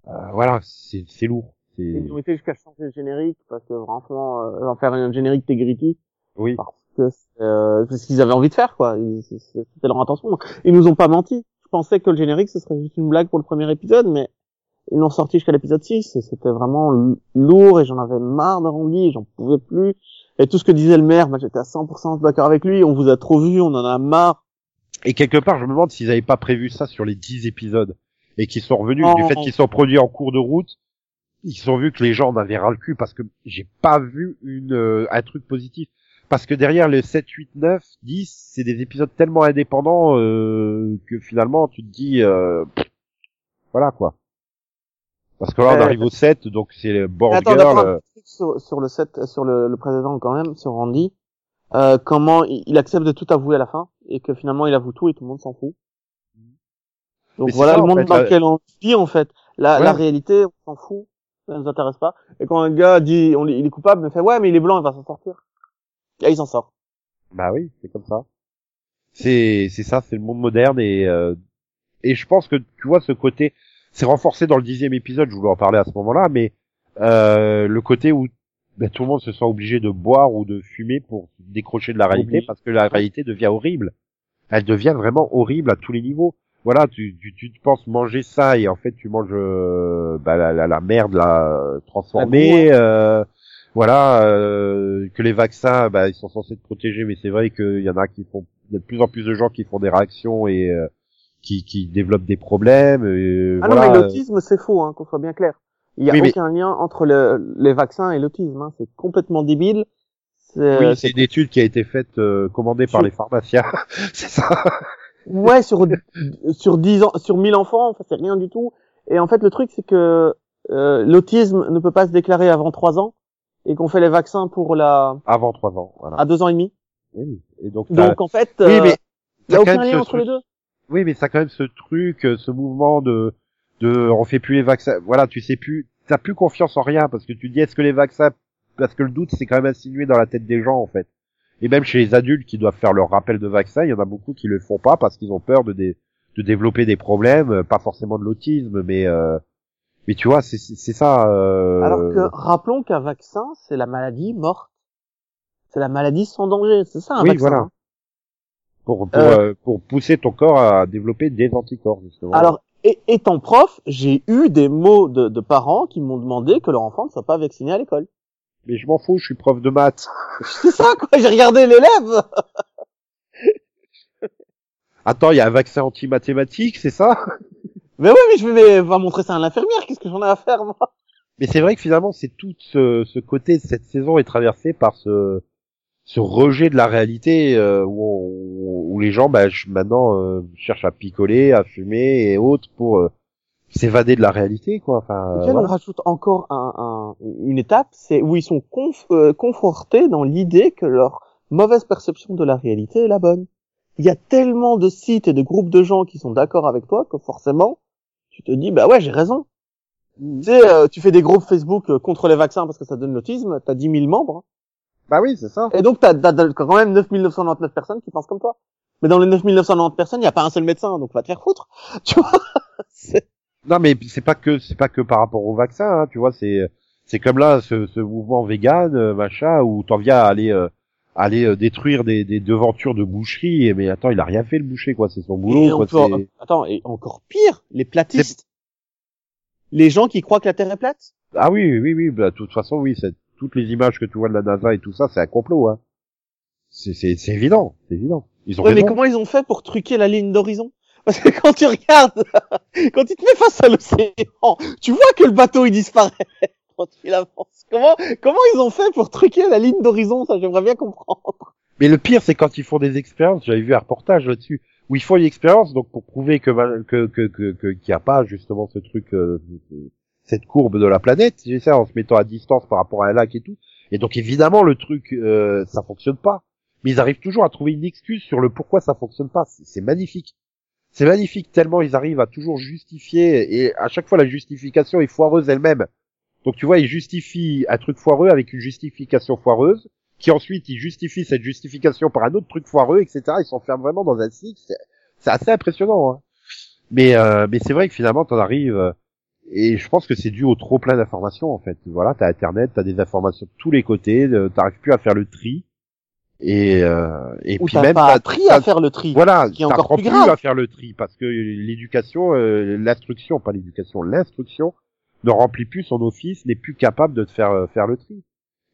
euh, voilà c'est lourd Ils ont été jusqu'à changer le générique parce que franchement, euh, en faire un générique Tegrity oui. parce que c'est, euh, c'est ce qu'ils avaient envie de faire quoi. C'était leur intention. Ils nous ont pas menti. Je pensais que le générique ce serait juste une blague pour le premier épisode, mais ils l'ont sorti jusqu'à l'épisode 6 et c'était vraiment lourd et j'en avais marre de Randy, j'en pouvais plus. Et tout ce que disait le maire, moi j'étais à 100% d'accord avec lui. On vous a trop vu, on en a marre. Et quelque part, je me demande s'ils avaient pas prévu ça sur les 10 épisodes et qu'ils sont revenus du fait qu'ils sont produits en cours de route. Ils ont vu que les gens en avaient ras le cul parce que j'ai pas vu une euh, un truc positif. Parce que derrière les 7, 8, 9, 10, c'est des épisodes tellement indépendants euh, que finalement tu te dis euh, pff, voilà quoi. Parce que là on Euh, arrive au 7, donc c'est le Board Attends, Girl. euh, sur, sur le set, sur le, le précédent quand même, sur Randy. Euh, comment il, il accepte de tout avouer à la fin et que finalement il avoue tout et tout le monde s'en fout. Donc Mais voilà ça, le monde fait, dans lequel on vit en fait. La, Ouais. la réalité, on s'en fout, ça nous intéresse pas. Et quand un gars dit on, il est coupable, il fait ouais mais il est blanc, il va s'en sortir. Et il s'en sort. Bah oui, c'est comme ça. C'est c'est ça, c'est le monde moderne et euh, et je pense que tu vois ce côté, c'est renforcé dans le dixième épisode. Je voulais en parler à ce moment-là, mais euh, le côté où ben, tout le monde se sent obligé de boire ou de fumer pour décrocher de la réalité Obligé. parce que la réalité devient horrible. Elle devient vraiment horrible à tous les niveaux. Voilà, tu, tu, tu te penses manger ça et en fait tu manges euh, bah, la, la, la merde la transformée. euh, voilà, euh, que les vaccins, bah, ils sont censés te protéger, mais c'est vrai qu'il y en a qui font, il y a de plus en plus de gens qui font des réactions et euh, qui, qui développent des problèmes. Et, Ah voilà. non mais l'autisme c'est faux, hein, qu'on soit bien clair. Il y a Oui, mais- aucun lien entre le, les vaccins et l'autisme. Hein. C'est complètement débile. C'est- Oui, c'est une étude qui a été faite, euh, commandée par les pharmaciens. c'est ça. Ouais, sur sur 10 ans, sur 1000 enfants, enfin c'est rien du tout. Et en fait, le truc c'est que euh, l'autisme ne peut pas se déclarer avant 3 ans et qu'on fait les vaccins pour la Avant trois ans. Voilà. à 2 ans et demi. Oui. Et donc, Donc en fait, oui, euh, mais il y a aucun même lien ce entre les truc- deux. Oui, mais ça a quand même ce truc, euh, ce mouvement de, de, on fait plus les vaccins. Voilà, tu sais plus, t'as plus confiance en rien parce que tu dis est-ce que les vaccins, parce que le doute c'est quand même insinué dans la tête des gens en fait. Et même chez les adultes qui doivent faire leur rappel de vaccin, il y en a beaucoup qui le font pas parce qu'ils ont peur de, dé- de développer des problèmes, euh, pas forcément de l'autisme, mais euh, mais tu vois, c'est ça. euh, Alors que rappelons qu'un vaccin, c'est la maladie morte. C'est la maladie sans danger. C'est ça un Oui, vaccin. voilà. hein. pour pour, Euh, euh, pour pousser ton corps à développer des anticorps justement. Alors, et, étant prof, j'ai eu des mots de, de parents qui m'ont demandé que leur enfant ne soit pas vacciné à l'école. mais je m'en fous, je suis prof de maths. C'est ça, quoi. J'ai regardé l'élève. Attends, il y a un vaccin anti-mathématiques, c'est ça? Mais oui, mais je vais va montrer ça à l'infirmière. Qu'est-ce que j'en ai à faire, moi? Mais c'est vrai que finalement, c'est tout ce, ce côté de cette saison est traversé par ce, ce rejet de la réalité euh, où, on- où les gens bah, maintenant euh, cherchent à picoler, à fumer et autres pour euh, s'évader de la réalité, quoi. Enfin, Et euh, puis, voilà. on rajoute encore un, un- une étape, c'est où ils sont conf- euh, confortés dans l'idée que leur mauvaise perception de la réalité est la bonne. Il y a tellement de sites et de groupes de gens qui sont d'accord avec toi que forcément, tu te dis, bah ouais, j'ai raison. Tu sais, euh, tu fais des groupes Facebook euh, contre les vaccins parce que ça donne l'autisme, t'as 10 000 membres, Bah oui, c'est ça. et donc t'as, quand même 9 999 personnes qui pensent comme toi. Mais dans les 9 999 personnes, il n'y a pas un seul médecin, donc va te faire foutre. Tu vois Non, mais c'est pas que c'est pas que par rapport au vaccin, hein, tu vois. C'est c'est comme là ce, ce mouvement vegan, euh, machin, où t'en viens à aller euh, aller euh, détruire des, des devantures de boucherie. Et mais attends, il a rien fait le boucher, quoi. C'est son Et boulot, quoi. attends, et encore pire, les platistes. Les gens qui croient que la Terre est plate. Ah oui, oui, oui. Bah, de toute façon, oui. C'est toutes les images que tu vois de la NASA et tout ça, c'est un complot, hein. C'est c'est c'est évident, c'est évident. Ils ont Ouais, mais comment ils ont fait pour truquer la ligne d'horizon? Parce que quand tu regardes, quand tu te mets face à l'océan, tu vois que le bateau il disparaît Comment ils ont fait pour truquer la ligne d'horizon Ça, j'aimerais bien comprendre. Mais le pire, c'est quand ils font des expériences. J'avais vu un reportage là-dessus où ils font une expérience donc pour prouver que que que que n'y a pas justement ce truc, euh, cette courbe de la planète. C'est ça en se mettant à distance par rapport à un lac et tout. Et donc évidemment le truc, euh, ça fonctionne pas. Mais ils arrivent toujours à trouver une excuse sur le pourquoi ça fonctionne pas. C'est magnifique. C'est magnifique tellement ils arrivent à toujours justifier et à chaque fois la justification est foireuse elle-même. Donc tu vois, ils justifient un truc foireux avec une justification foireuse qui ensuite il justifie cette justification par un autre truc foireux, etc. Ils s'enferment vraiment dans un cycle. C'est- assez impressionnant. Hein. Mais euh, mais c'est vrai que finalement t'en arrives. euh, Et je pense que c'est dû au trop plein d'informations en fait. Voilà, t'as Internet, t'as des informations de tous les côtés, t'arrives plus à faire le tri. Et euh, et Ou puis même pas appris à faire le tri. voilà, qui est encore plus grave. à faire le tri parce que l'éducation, euh, l'instruction, pas l'éducation, l'instruction ne remplit plus son office, n'est plus capable de te faire euh, faire le tri.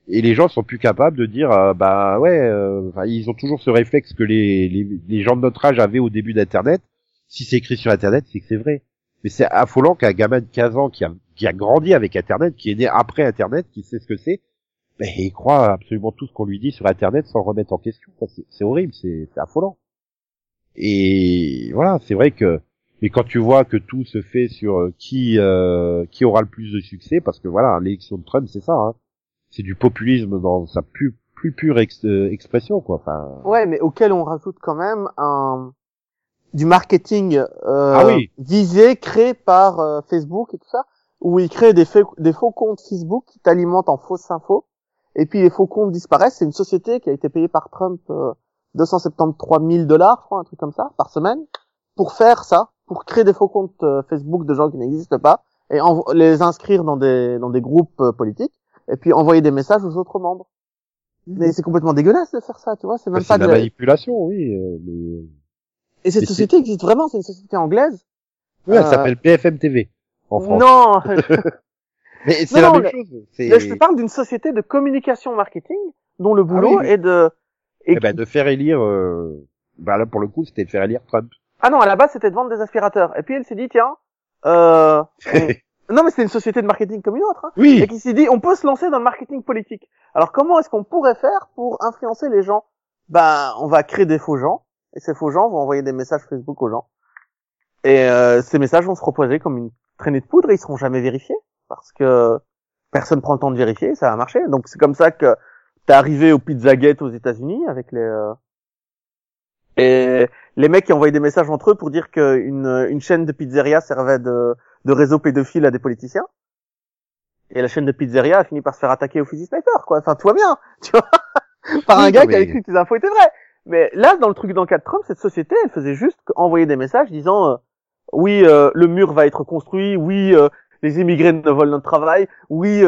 Et les gens sont plus capables de dire, euh, bah ouais, euh, ils ont toujours ce réflexe que les, les, les gens de notre âge avaient au début d'Internet. Si c'est écrit sur Internet, c'est que c'est vrai. Mais c'est affolant qu'un gamin de 15 ans qui a, qui a grandi avec Internet, qui est né après Internet, qui sait ce que c'est, ben, il croit absolument tout ce qu'on lui dit sur Internet sans remettre en question. C'est- horrible, c'est affolant. Et voilà, c'est vrai que et quand tu vois que tout se fait sur euh, qui euh, qui aura le plus de succès, parce que voilà, l'élection de Trump, c'est ça, hein. c'est du populisme dans sa plus plus pure ex- euh, expression, quoi. Enfin, Ouais, mais auquel on rajoute quand même un du marketing euh, Ah oui. visé, créé par euh, Facebook et tout ça, où ils créent des, faux- des faux comptes Facebook qui t'alimentent en fausses infos, et puis les faux comptes disparaissent. C'est une société qui a été payée par Trump euh, 273 000 dollars, je crois, un truc comme ça, par semaine, pour faire ça, pour créer des faux comptes euh, Facebook de gens qui n'existent pas, et les inscrire dans des dans des groupes euh, politiques, et puis envoyer des messages aux autres membres. Mais c'est complètement dégueulasse de faire ça, tu vois. C'est même. Bah, c'est pas de la manipulation, oui. euh, mais... Et cette Mais société existe vraiment, c'est une société anglaise. Oui, elle Euh, s'appelle BFM TV en France. Non, Mais c'est la même chose. Là, je te parle d'une société de communication marketing dont le boulot oui, oui. est de... et eh ben, de faire élire. Euh... Bah là, pour le coup, c'était de faire élire Trump. Ah non, à la base, c'était de vendre des aspirateurs. Et puis elle s'est dit, tiens, euh... on- non mais c'est une société de marketing comme une autre. Hein. oui. Et qui s'est dit, on peut se lancer dans le marketing politique. Alors comment est-ce qu'on pourrait faire pour influencer les gens? Ben, on va créer des faux gens. Et ces faux gens vont envoyer des messages Facebook aux gens. Et euh, ces messages vont se reposer comme une traînée de poudre et ils seront jamais vérifiés. Parce que personne prend le temps de vérifier, ça va marcher. Donc c'est comme ça que t'es arrivé au Pizzagate aux États-Unis avec les... euh, Et les mecs qui envoyaient des messages entre eux pour dire qu'une une chaîne de pizzeria servait de, de réseau pédophile à des politiciens. Et la chaîne de pizzeria a fini par se faire attaquer au fusil sniper, quoi. Enfin, tout va bien, tu vois. par Oui, un gars qui a mais- écrit que les infos étaient vraies. Mais là, dans le truc d'enquête Trump, cette société, elle faisait juste envoyer des messages disant, euh, oui, euh, le mur va être construit, oui, euh, les immigrés ne volent notre travail, oui,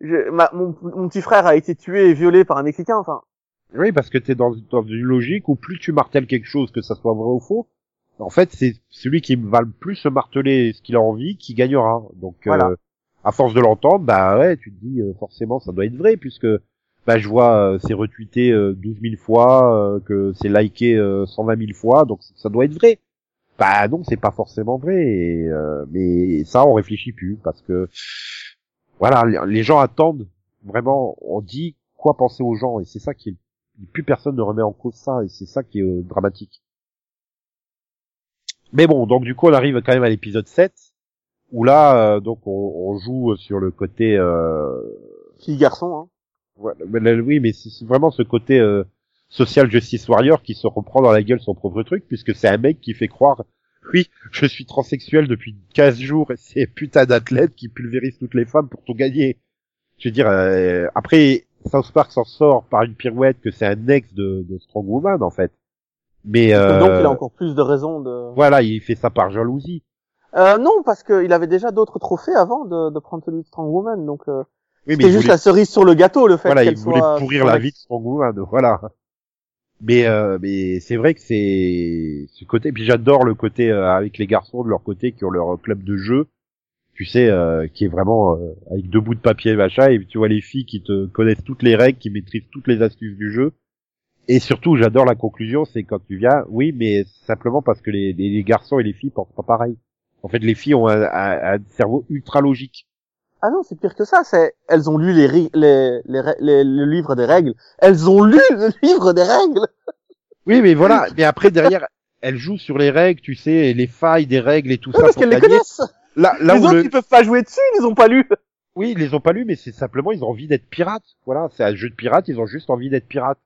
je- ma- mon, mon petit frère a été tué et violé par un Mexicain, enfin. Oui, parce que t'es dans, dans une logique où plus tu martèles quelque chose, que ça soit vrai ou faux, en fait, c'est celui qui va le plus se marteler ce qu'il a envie qui gagnera. Donc, Voilà. euh, à force de l'entendre, bah ouais, tu te dis euh, forcément ça doit être vrai puisque bah je vois euh, c'est retweeté euh, 12 000 fois, euh, que c'est liké euh, 120 000 fois, donc ça doit être vrai. Bah non, c'est pas forcément vrai. et, euh, mais ça, on réfléchit plus parce que voilà, les gens attendent vraiment. On dit quoi penser aux gens et c'est ça qui est plus personne ne remet en cause ça et c'est ça qui est euh, dramatique. Mais bon, donc du coup on arrive quand même à l'épisode 7 où là euh, donc on, on joue sur le côté euh, Fille garçon, hein. voilà, oui mais c'est c'est vraiment ce côté euh, social justice warrior qui se reprend dans la gueule son propre truc puisque c'est un mec qui fait croire oui, je suis transsexuel depuis 15 jours et c'est putain d'athlète qui pulvérise toutes les femmes pour tout gagner. Je veux dire, euh, après, South Park s'en sort par une pirouette que c'est un ex de, de Strong Woman, en fait. Mais euh, Donc il a encore plus de raisons de... voilà, il fait ça par jalousie. Euh, non, parce qu'il avait déjà d'autres trophées avant de, de prendre celui de Strong Woman, donc euh, Oui, c'était juste voulait, la cerise sur le gâteau, le fait voilà, qu'elle il voulait soit... pourrir la vie de Strong Woman, voilà. Mais euh, mais c'est vrai que c'est ce côté. Puis j'adore le côté euh, avec les garçons de leur côté qui ont leur club de jeu. Tu sais, euh, qui est vraiment euh, avec deux bouts de papier machin. Et tu vois les filles qui te connaissent toutes les règles, qui maîtrisent toutes les astuces du jeu. Et surtout, j'adore la conclusion, c'est quand tu viens, oui, mais simplement parce que les, les, les garçons et les filles pensent pas pareil. En fait, les filles ont un, un- un cerveau ultra logique. Ah non, c'est pire que ça, c'est... Elles ont lu les, les, les, le livre des règles. Elles ont lu le livre des règles Oui, mais voilà. mais après, derrière, elles jouent sur les règles, tu sais, les failles des règles et tout Oui, ça parce qu'elles les connaissent Là, là Les où autres, le... ils peuvent pas jouer dessus, ils les ont pas lu Oui, ils les ont pas lus, mais c'est simplement, ils ont envie d'être pirates. Voilà, c'est un jeu de pirates, ils ont juste envie d'être pirates.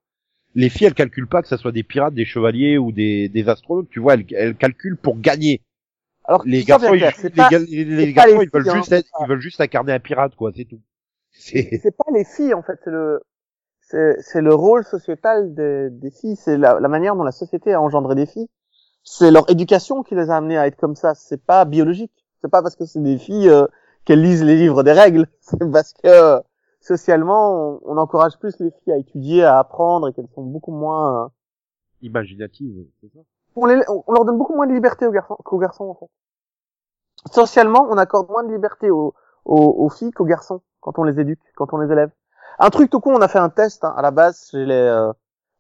Les filles, elles calculent pas que ça soit des pirates, des chevaliers ou des, des astronautes, tu vois, elles, elles calculent pour gagner. Alors, Les garçons, ils, les, c'est pas, ga- les- garçons, ils veulent filles, hein, juste être, c'est pas- ils veulent juste incarner un pirate, quoi, c'est tout. C'est, pas les filles, en fait, c'est le... C'est, c'est le rôle sociétal des, des filles, c'est la, la manière dont la société a engendré des filles. C'est leur éducation qui les a amenées à être comme ça, c'est pas biologique. C'est pas parce que c'est des filles euh, qu'elles lisent les livres des règles. C'est parce que euh, socialement, on, on, encourage plus les filles à étudier, à apprendre et qu'elles sont beaucoup moins euh, imaginatives. C'est ça? on, les, on, leur donne beaucoup moins de liberté aux garçons qu'aux garçons en fait. Socialement, on accorde moins de liberté aux, aux, aux filles qu'aux garçons quand on les éduque, quand on les élève. Un truc tout con, on a fait un test hein, à la base. Chez les, euh,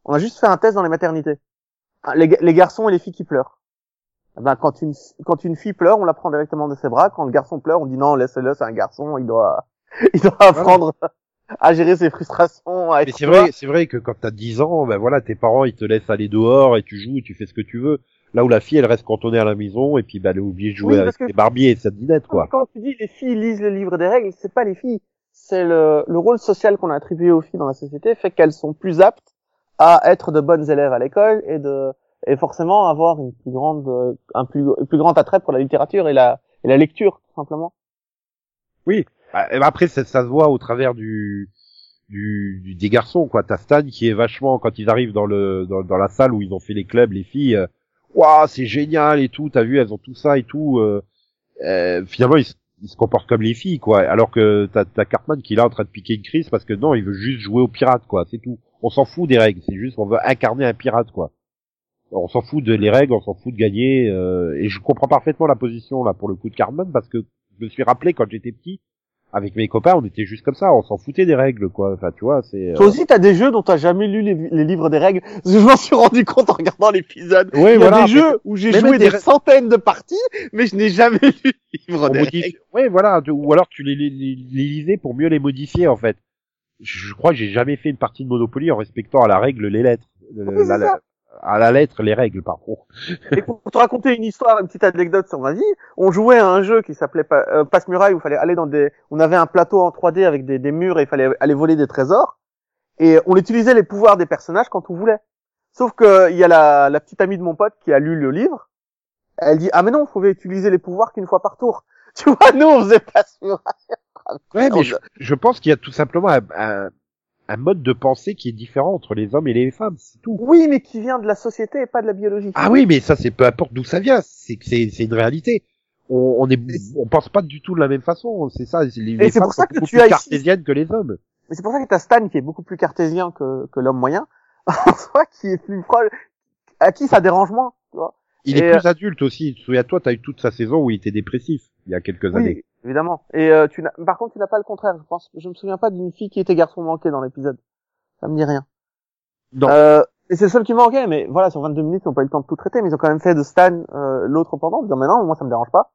on a juste fait un test dans les maternités. Les, les garçons et les filles qui pleurent. Ben, quand une quand une fille pleure, on la prend directement de ses bras. Quand le garçon pleure, on dit non, laisse-le, c'est un garçon, il doit il doit apprendre à gérer ses frustrations. À Mais c'est vrai, c'est vrai que quand t'as 10 ans, ben voilà, tes parents ils te laissent aller dehors et tu joues, tu fais ce que tu veux. Là où la fille elle reste cantonnée à la maison et puis ben, elle est obligée de jouer Oui, avec que- ses Barbies et sa dinette quoi. Quand tu dis les filles lisent le livre des règles, c'est pas les filles, c'est le, le rôle social qu'on a attribué aux filles dans la société fait qu'elles sont plus aptes à être de bonnes élèves à l'école et de et forcément avoir une plus grande euh, un plus plus grand attrait pour la littérature et la et la lecture tout simplement. Ah, et ben après ça, ça se voit au travers du, du, des garçons quoi. T'as Stan qui est vachement quand ils arrivent dans le dans, la salle où ils ont fait les clubs, les filles. Waouh, c'est génial et tout. T'as vu, elles ont tout ça et tout. euh, euh, finalement, ils, ils se comportent comme les filles quoi. Alors que t'as t'as Cartman qui est là en train de piquer une crise parce que non, il veut juste jouer au pirate quoi. C'est tout. On s'en fout des règles. C'est juste on veut incarner un pirate quoi. On s'en fout de les règles, on s'en fout de gagner. euh, et je comprends parfaitement la position là pour le coup de Cartman parce que je me suis rappelé quand j'étais petit avec mes copains, on était juste comme ça, on s'en foutait des règles, quoi. Enfin, tu vois, c'est. euh, Toi aussi t'as des jeux dont t'as jamais lu les, les livres des règles? Je m'en suis rendu compte en regardant l'épisode. Oui, Il y a voilà. des jeux où j'ai joué des des- centaines de parties, mais je n'ai jamais lu les livres on des modifie- règles. Ouais, voilà. Ou alors tu les, les, les- les lisais pour mieux les modifier, en fait. Je crois que j'ai jamais fait une partie de Monopoly en respectant à la règle les lettres. Le- Oui, c'est la-. À la lettre les règles, par contre. Et pour te raconter une histoire, une petite anecdote sur ma vie, on jouait à un jeu qui s'appelait euh, Passe-Muraille où il fallait aller dans des, on avait un plateau en 3D avec des, des murs et il fallait aller voler des trésors. Et on utilisait les pouvoirs des personnages quand on voulait. Sauf que il y a la, la petite amie de mon pote qui a lu le livre. Elle dit ah mais non, on pouvait utiliser les pouvoirs qu'une fois par tour. Tu vois, nous on faisait Passe-Muraille. Ouais, On- mais je, je pense qu'il y a tout simplement un, un, un mode de pensée qui est différent entre les hommes et les femmes, c'est tout. Oui, mais qui vient de la société et pas de la biologie. Ah oui, mais ça, c'est peu importe d'où ça vient. C'est c'est c'est une réalité. On, on est, on pense pas du tout de la même façon. C'est ça. Les, les c'est pour ça que tu plus as cartésiennes que les hommes. Mais c'est pour ça que t'as Stan qui est beaucoup plus cartésien que, que l'homme moyen. En soi, qui est plus proche, à qui ça dérange moins, tu vois. Il Et, est plus adulte aussi. Souviens-toi, t'as eu toute sa saison où il était dépressif il y a quelques années. Évidemment. Et euh, tu n'as, par contre, tu n'as pas le contraire. Je pense, je me souviens pas d'une fille qui était garçon manqué dans l'épisode. Ça me dit rien. Non. Euh, et c'est le seul qui manquait, mais voilà, sur 22 minutes, ils n'ont pas eu le temps de tout traiter, mais ils ont quand même fait de Stan euh, l'autre pendant, en disant, mais non, moi ça me dérange pas.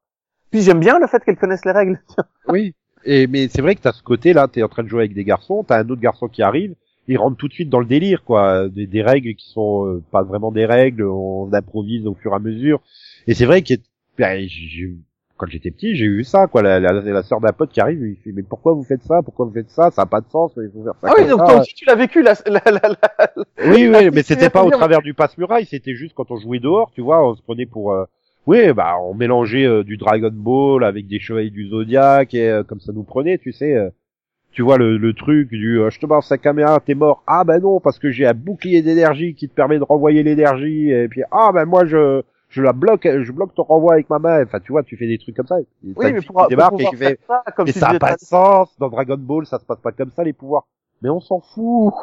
Puis j'aime bien le fait qu'elle connaisse les règles. Oui. Et mais c'est vrai que t'as ce côté là, t'es en train de jouer avec des garçons, t'as un autre garçon qui arrive, il rentre tout de suite dans le délire quoi, des, des règles qui sont euh, pas vraiment des règles, on improvise au fur et à mesure. Et c'est vrai que ben, j'ai- quand j'étais petit, j'ai eu ça quoi, la, la, la sœur d'un pote qui arrive, il fait mais pourquoi vous faites ça, pourquoi vous faites ça, ça a pas de sens, il faut faire ça. Ah oui, donc ça. toi aussi tu l'as vécu, la, la, la, la- Oui, oui, mais c'était pas au travers du passe-muraille, c'était juste quand on jouait dehors, tu vois, on se prenait pour... euh, Oui, bah on mélangeait euh, du Dragon Ball avec des chevaliers du Zodiac, et euh, comme ça nous prenait, tu sais. euh, tu vois le, le truc du euh, je te balance sa caméra, t'es mort. Ah ben non, parce que j'ai un bouclier d'énergie qui te permet de renvoyer l'énergie, et puis ah ben moi je je la bloque, je bloque ton renvoi avec ma main. Enfin tu vois, tu fais des trucs comme ça. Oui, mais pour, débarque faire ça, comme mais ça a disais pas de sens, dans Dragon Ball ça se passe pas comme ça les pouvoirs. Mais on s'en fout.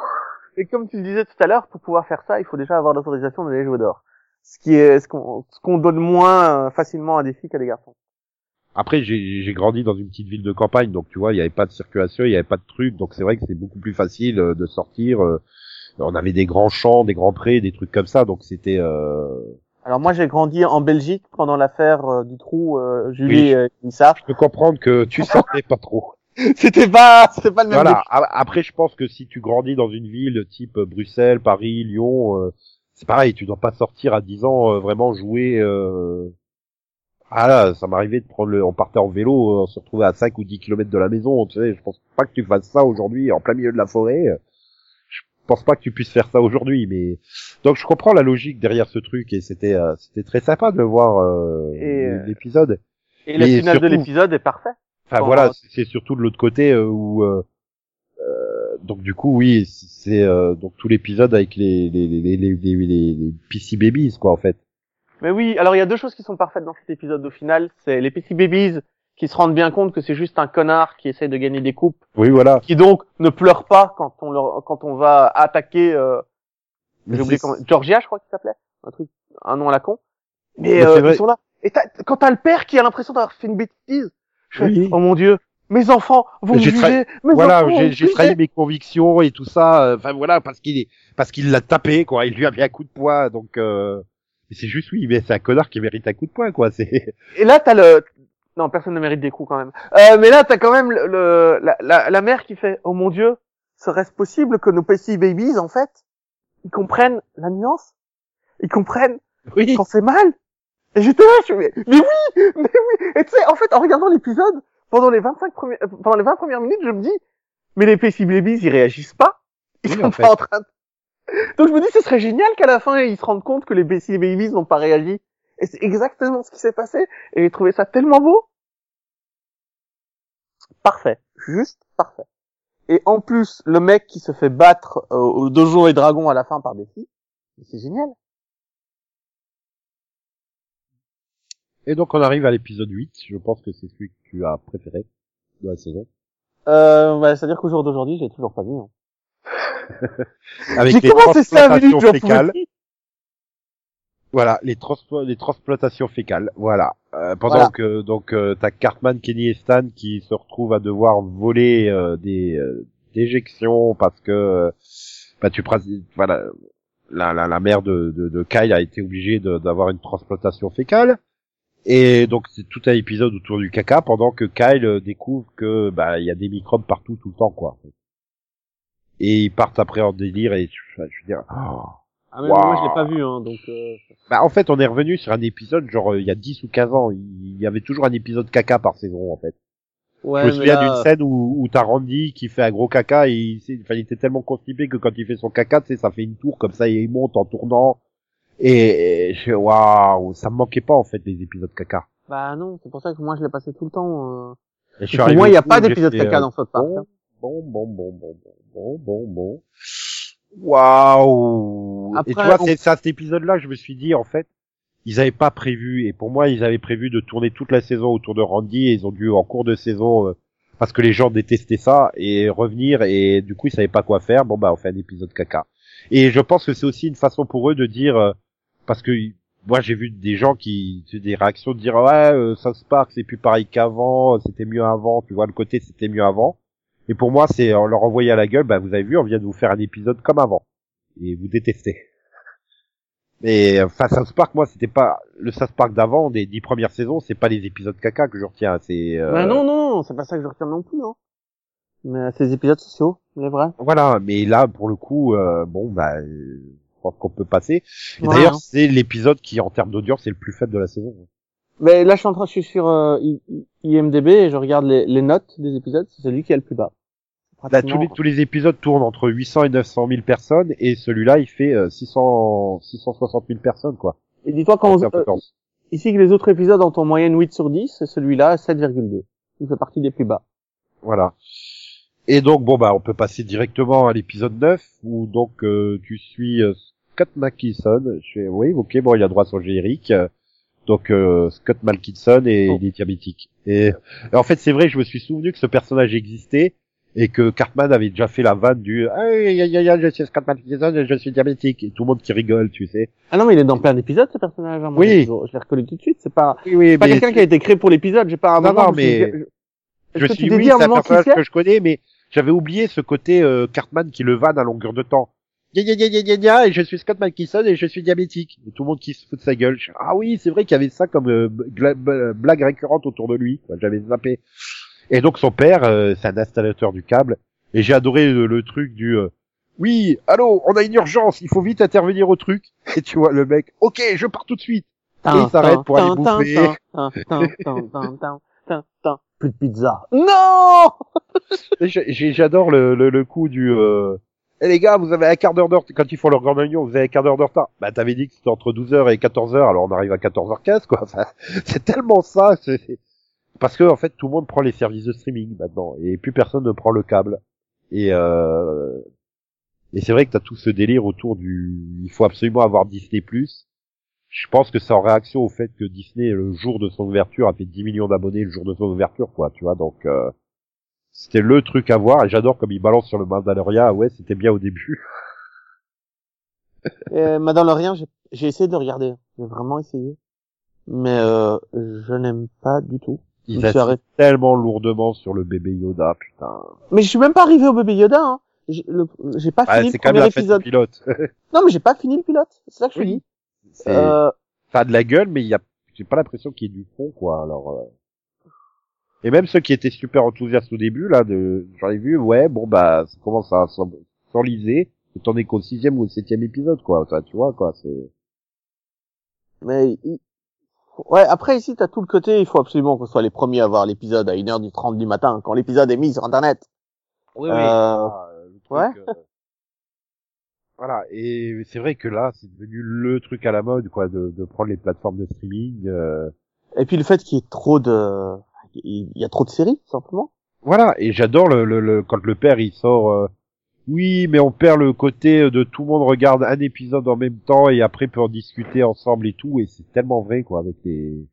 Et comme tu le disais tout à l'heure, pour pouvoir faire ça, il faut déjà avoir l'autorisation d'aller jouer dehors. Ce qui est ce qu'on ce qu'on donne moins euh, facilement à des filles qu'à des garçons. Après, j'ai j'ai grandi dans une petite ville de campagne, donc tu vois, il n'y avait pas de circulation, il n'y avait pas de trucs, donc c'est vrai que c'est beaucoup plus facile euh, de sortir. euh, on avait des grands champs, des grands prés, des trucs comme ça, donc c'était. Euh... Alors moi j'ai grandi en Belgique pendant l'affaire euh, du trou euh, Julie Oui. euh, Nissa. Je peux comprendre que tu sortais pas trop. C'était pas c'était pas le même Voilà. Après, je pense que si tu grandis dans une ville type Bruxelles, Paris, Lyon, euh, c'est pareil, tu dois pas sortir à 10 ans euh, vraiment jouer. Euh... Ah là, ça m'arrivait de prendre le, on partait en vélo, euh, on se retrouvait à 5 ou 10 kilomètres de la maison, tu sais, je pense pas que tu fasses ça aujourd'hui en plein milieu de la forêt. Je pense pas que tu puisses faire ça aujourd'hui, mais donc je comprends la logique derrière ce truc et c'était euh, c'était très sympa de voir euh, euh, l'épisode. Et le final de surtout- l'épisode est parfait. Enfin voilà, euh, c'est- surtout de l'autre côté euh, où euh, euh, donc du coup oui, c'est euh, donc tout l'épisode avec les les les les les, les, les PC babies quoi en fait. Mais oui, alors il y a deux choses qui sont parfaites dans cet épisode au final. C'est les PC Babies qui se rendent bien compte que c'est juste un connard qui essaie de gagner des coupes, Oui, voilà. qui donc ne pleure pas quand on leur, quand on va attaquer. Euh, J'ai oublié comment. Georgia, je crois qu'il s'appelait. Un truc, un nom à la con. Mais, Mais euh, ils sont là. Et t'as- quand t'as le père qui a l'impression d'avoir fait une bêtise, je fais, Oui. oh mon dieu, mes enfants vont me juger. mes voilà, j'ai trahi mes convictions et tout ça. euh, Enfin voilà, parce qu'il est, parce qu'il l'a tapé, quoi. Il lui a mis un coup de poing, donc. Euh... C'est juste oui, mais c'est un connard qui mérite un coup de poing, quoi. C'est. Et là, t'as le, non, personne ne mérite des coups quand même. Euh, mais là, t'as quand même le, le- la, la, la mère qui fait, oh mon dieu, serait-ce possible que nos PC babies, en fait, ils comprennent la nuance? Ils comprennent Oui. quand c'est mal? Et j'étais là, je mais, mais oui, mais oui. Et tu sais, en fait, en regardant l'épisode, pendant les 25 premières, euh, pendant les 20 premières minutes, je me dis, mais les PC Babies, ils réagissent pas. Ils Oui, sont en pas fait. en train de... Donc je me dis, ce serait génial qu'à la fin, ils se rendent compte que les PC Babies n'ont pas réagi. Et c'est exactement ce qui s'est passé. Et j'ai trouvé ça tellement beau. Parfait. Juste parfait. Et en plus, le mec qui se fait battre euh, au Dojo et Dragon à la fin par des filles, c'est génial. Et donc on arrive à l'épisode 8. Je pense que c'est celui que tu as préféré de la saison. Euh, bah, c'est-à-dire qu'au jour d'aujourd'hui, j'ai toujours pas vu. Hein. Avec J'ai les commencé ça à minutes, transplantations j'en pouvais. Voilà, les, transpla- les transplantations fécales. Voilà. Euh, pendant Voilà. que donc euh, t'as Cartman, Kenny et Stan qui se retrouvent à devoir voler euh, des euh, déjections parce que euh, bah tu voilà la, la, la mère de, de, de Kyle a été obligée d'avoir une transplantation fécale. Et donc c'est tout un épisode autour du caca pendant que Kyle euh, découvre que bah il y a des microbes partout tout le temps quoi. Et ils partent après en délire et je, je veux dire. oh. Ah, mais Waouh. moi, je l'ai pas vu, hein, donc. Euh... Bah, en fait, on est revenu sur un épisode, genre, euh, il y a 10 ou 15 ans. Il y avait toujours un épisode caca par saison, en fait. Ouais, je me souviens là, d'une scène où, où t'as Randy qui fait un gros caca et il, enfin, il était tellement constipé que quand il fait son caca, tu sais, ça fait une tour comme ça et il monte en tournant. Et, et je waouh, ça me manquait pas, en fait, les épisodes caca. Bah non, c'est pour ça que moi, je l'ai passé tout le temps. Euh... Et je suis Pour moi, il n'y a pas d'épisode caca euh, dans South Park. bon, hein. bon, bon, bon, bon, bon, bon, bon, bon. Waouh! Et tu vois, on- c'est ça, cet épisode-là, je me suis dit, en fait, ils avaient pas prévu, et pour moi, ils avaient prévu de tourner toute la saison autour de Randy, et ils ont dû, en cours de saison, euh, parce que les gens détestaient ça, et revenir, et du coup, ils savaient pas quoi faire, bon bah, on fait un épisode caca. Et je pense que c'est aussi une façon pour eux de dire, euh, parce que moi, j'ai vu des gens qui, des réactions de dire, ouais, euh, South Park, c'est plus pareil qu'avant, c'était mieux avant, tu vois, le côté, c'était mieux avant. Et pour moi, c'est on leur envoyer à la gueule, bah vous avez vu, on vient de vous faire un épisode comme avant. Et vous détestez. Mais enfin, South Park, moi, c'était pas le South Park d'avant, des dix premières saisons, c'est pas les épisodes caca que je retiens. C'est euh, Bah non, non, c'est pas ça que je retiens non plus. Hein. Mais c'est des épisodes sociaux, les vrais. voilà. Mais là, pour le coup, euh, bon, bah, euh, je pense qu'on peut passer. D'ailleurs, hein. c'est l'épisode qui, en termes d'audience, est le plus faible de la saison. Mais là, je suis en train, je suis sur euh, IMDB et je regarde les, les notes des épisodes. C'est celui qui est le plus bas. Là, tous les, tous les épisodes tournent entre 800 et 900 000 personnes, et celui-là, il fait euh, 600, 660 000 personnes, quoi. Et dis-toi quand peu euh, ici que les autres épisodes ont en moyenne 8 sur 10, et celui-là 7,2. Il fait partie des plus bas. Voilà. Et donc bon bah on peut passer directement à l'épisode 9 où donc euh, tu suis euh, Scott Malkinson. Je fais oui ok bon il a droit à son générique. Donc euh, Scott Malkinson et Oh. il est diabétique. Et, et en fait c'est vrai je me suis souvenu que ce personnage existait et que Cartman avait déjà fait la vanne du aïe aïe aïe je suis et je suis diabétique et tout le monde qui rigole tu sais. Ah non, mais il est dans plein d'épisodes, ce personnage. hein. Oui. Je l'ai reconnu tout de suite. C'est pas, Oui pas quelqu'un qui a été créé pour l'épisode. J'ai pas un Non, moment non, je mais- je me que suis dit oui c'est un personnage que je connais mais j'avais oublié ce côté euh, Cartman qui le vanne à longueur de temps. Gna gna gna gna et je suis Scott Malkinson et je suis diabétique. Et tout le monde qui se fout de sa gueule. Je- Ah oui, c'est vrai qu'il y avait ça comme euh, blague récurrente autour de lui. J'avais zappé. Et donc son père, euh, c'est un installateur du câble. Et j'ai adoré le, le truc du euh, oui, allô, on a une urgence, il faut vite intervenir au truc. Et tu vois le mec, ok, je pars tout de suite. Et il s'arrête pour aller bouffer. Plus de pizza. Non! J'adore le, le, le coup du euh, Eh les gars, vous avez un quart d'heure d'heure quand ils font leur grande réunion, vous avez un quart d'heure de retard. Bah t'avais dit que c'était entre 12h et 14h, alors on arrive à 14h15 quoi. Enfin, c'est tellement ça, c'est- parce que en fait tout le monde prend les services de streaming maintenant et plus personne ne prend le câble. Et euh... et c'est vrai que t'as tout ce délire autour du il faut absolument avoir Disney+. je pense que c'est en réaction au fait que Disney, le jour de son ouverture, a fait 10 millions d'abonnés le jour de son ouverture, quoi, tu vois, donc euh, c'était le truc à voir, et j'adore comme il balance sur le Mandalorian, ouais, c'était bien au début. Euh, Mandalorian, j'ai j'ai essayé de regarder, j'ai vraiment essayé, mais euh, je n'aime pas du tout. Je Il arrêté. tellement lourdement sur le bébé Yoda, putain. Mais je suis même pas arrivé au bébé Yoda. Hein. J'ai pas Ah, fini c'est le quand même premier la fête du épisode. pilote. Non, mais j'ai pas fini le pilote. C'est ça que je Oui. dis. C'est- Euh, ça a de la gueule, mais il y a, j'ai pas l'impression qu'il y ait du fond, quoi. Alors, euh. et même ceux qui étaient super enthousiastes au début, là, de, j'en ai vu, ouais, bon bah, ça commence à s'en- s'enliser. Et t'en es qu'au sixième ou au septième épisode, quoi. Ça, tu vois, quoi. C'est. mais il- ouais, après ici t'as tout le côté. Il faut absolument qu'on soit les premiers à voir l'épisode à 1h30 du matin quand l'épisode est mis sur internet. Oui, oui. Ah, le truc, ouais. euh, Voilà. Et c'est vrai que là, c'est devenu le truc à la mode, quoi, de, de prendre les plateformes de streaming. euh, Et puis le fait qu'il y ait trop de, il y a trop de séries simplement. Voilà, et j'adore le, le, le- quand le père il sort. euh, oui, mais on perd le côté de tout le monde regarde un épisode en même temps et après peut en discuter ensemble et tout, et c'est tellement vrai quoi avec les.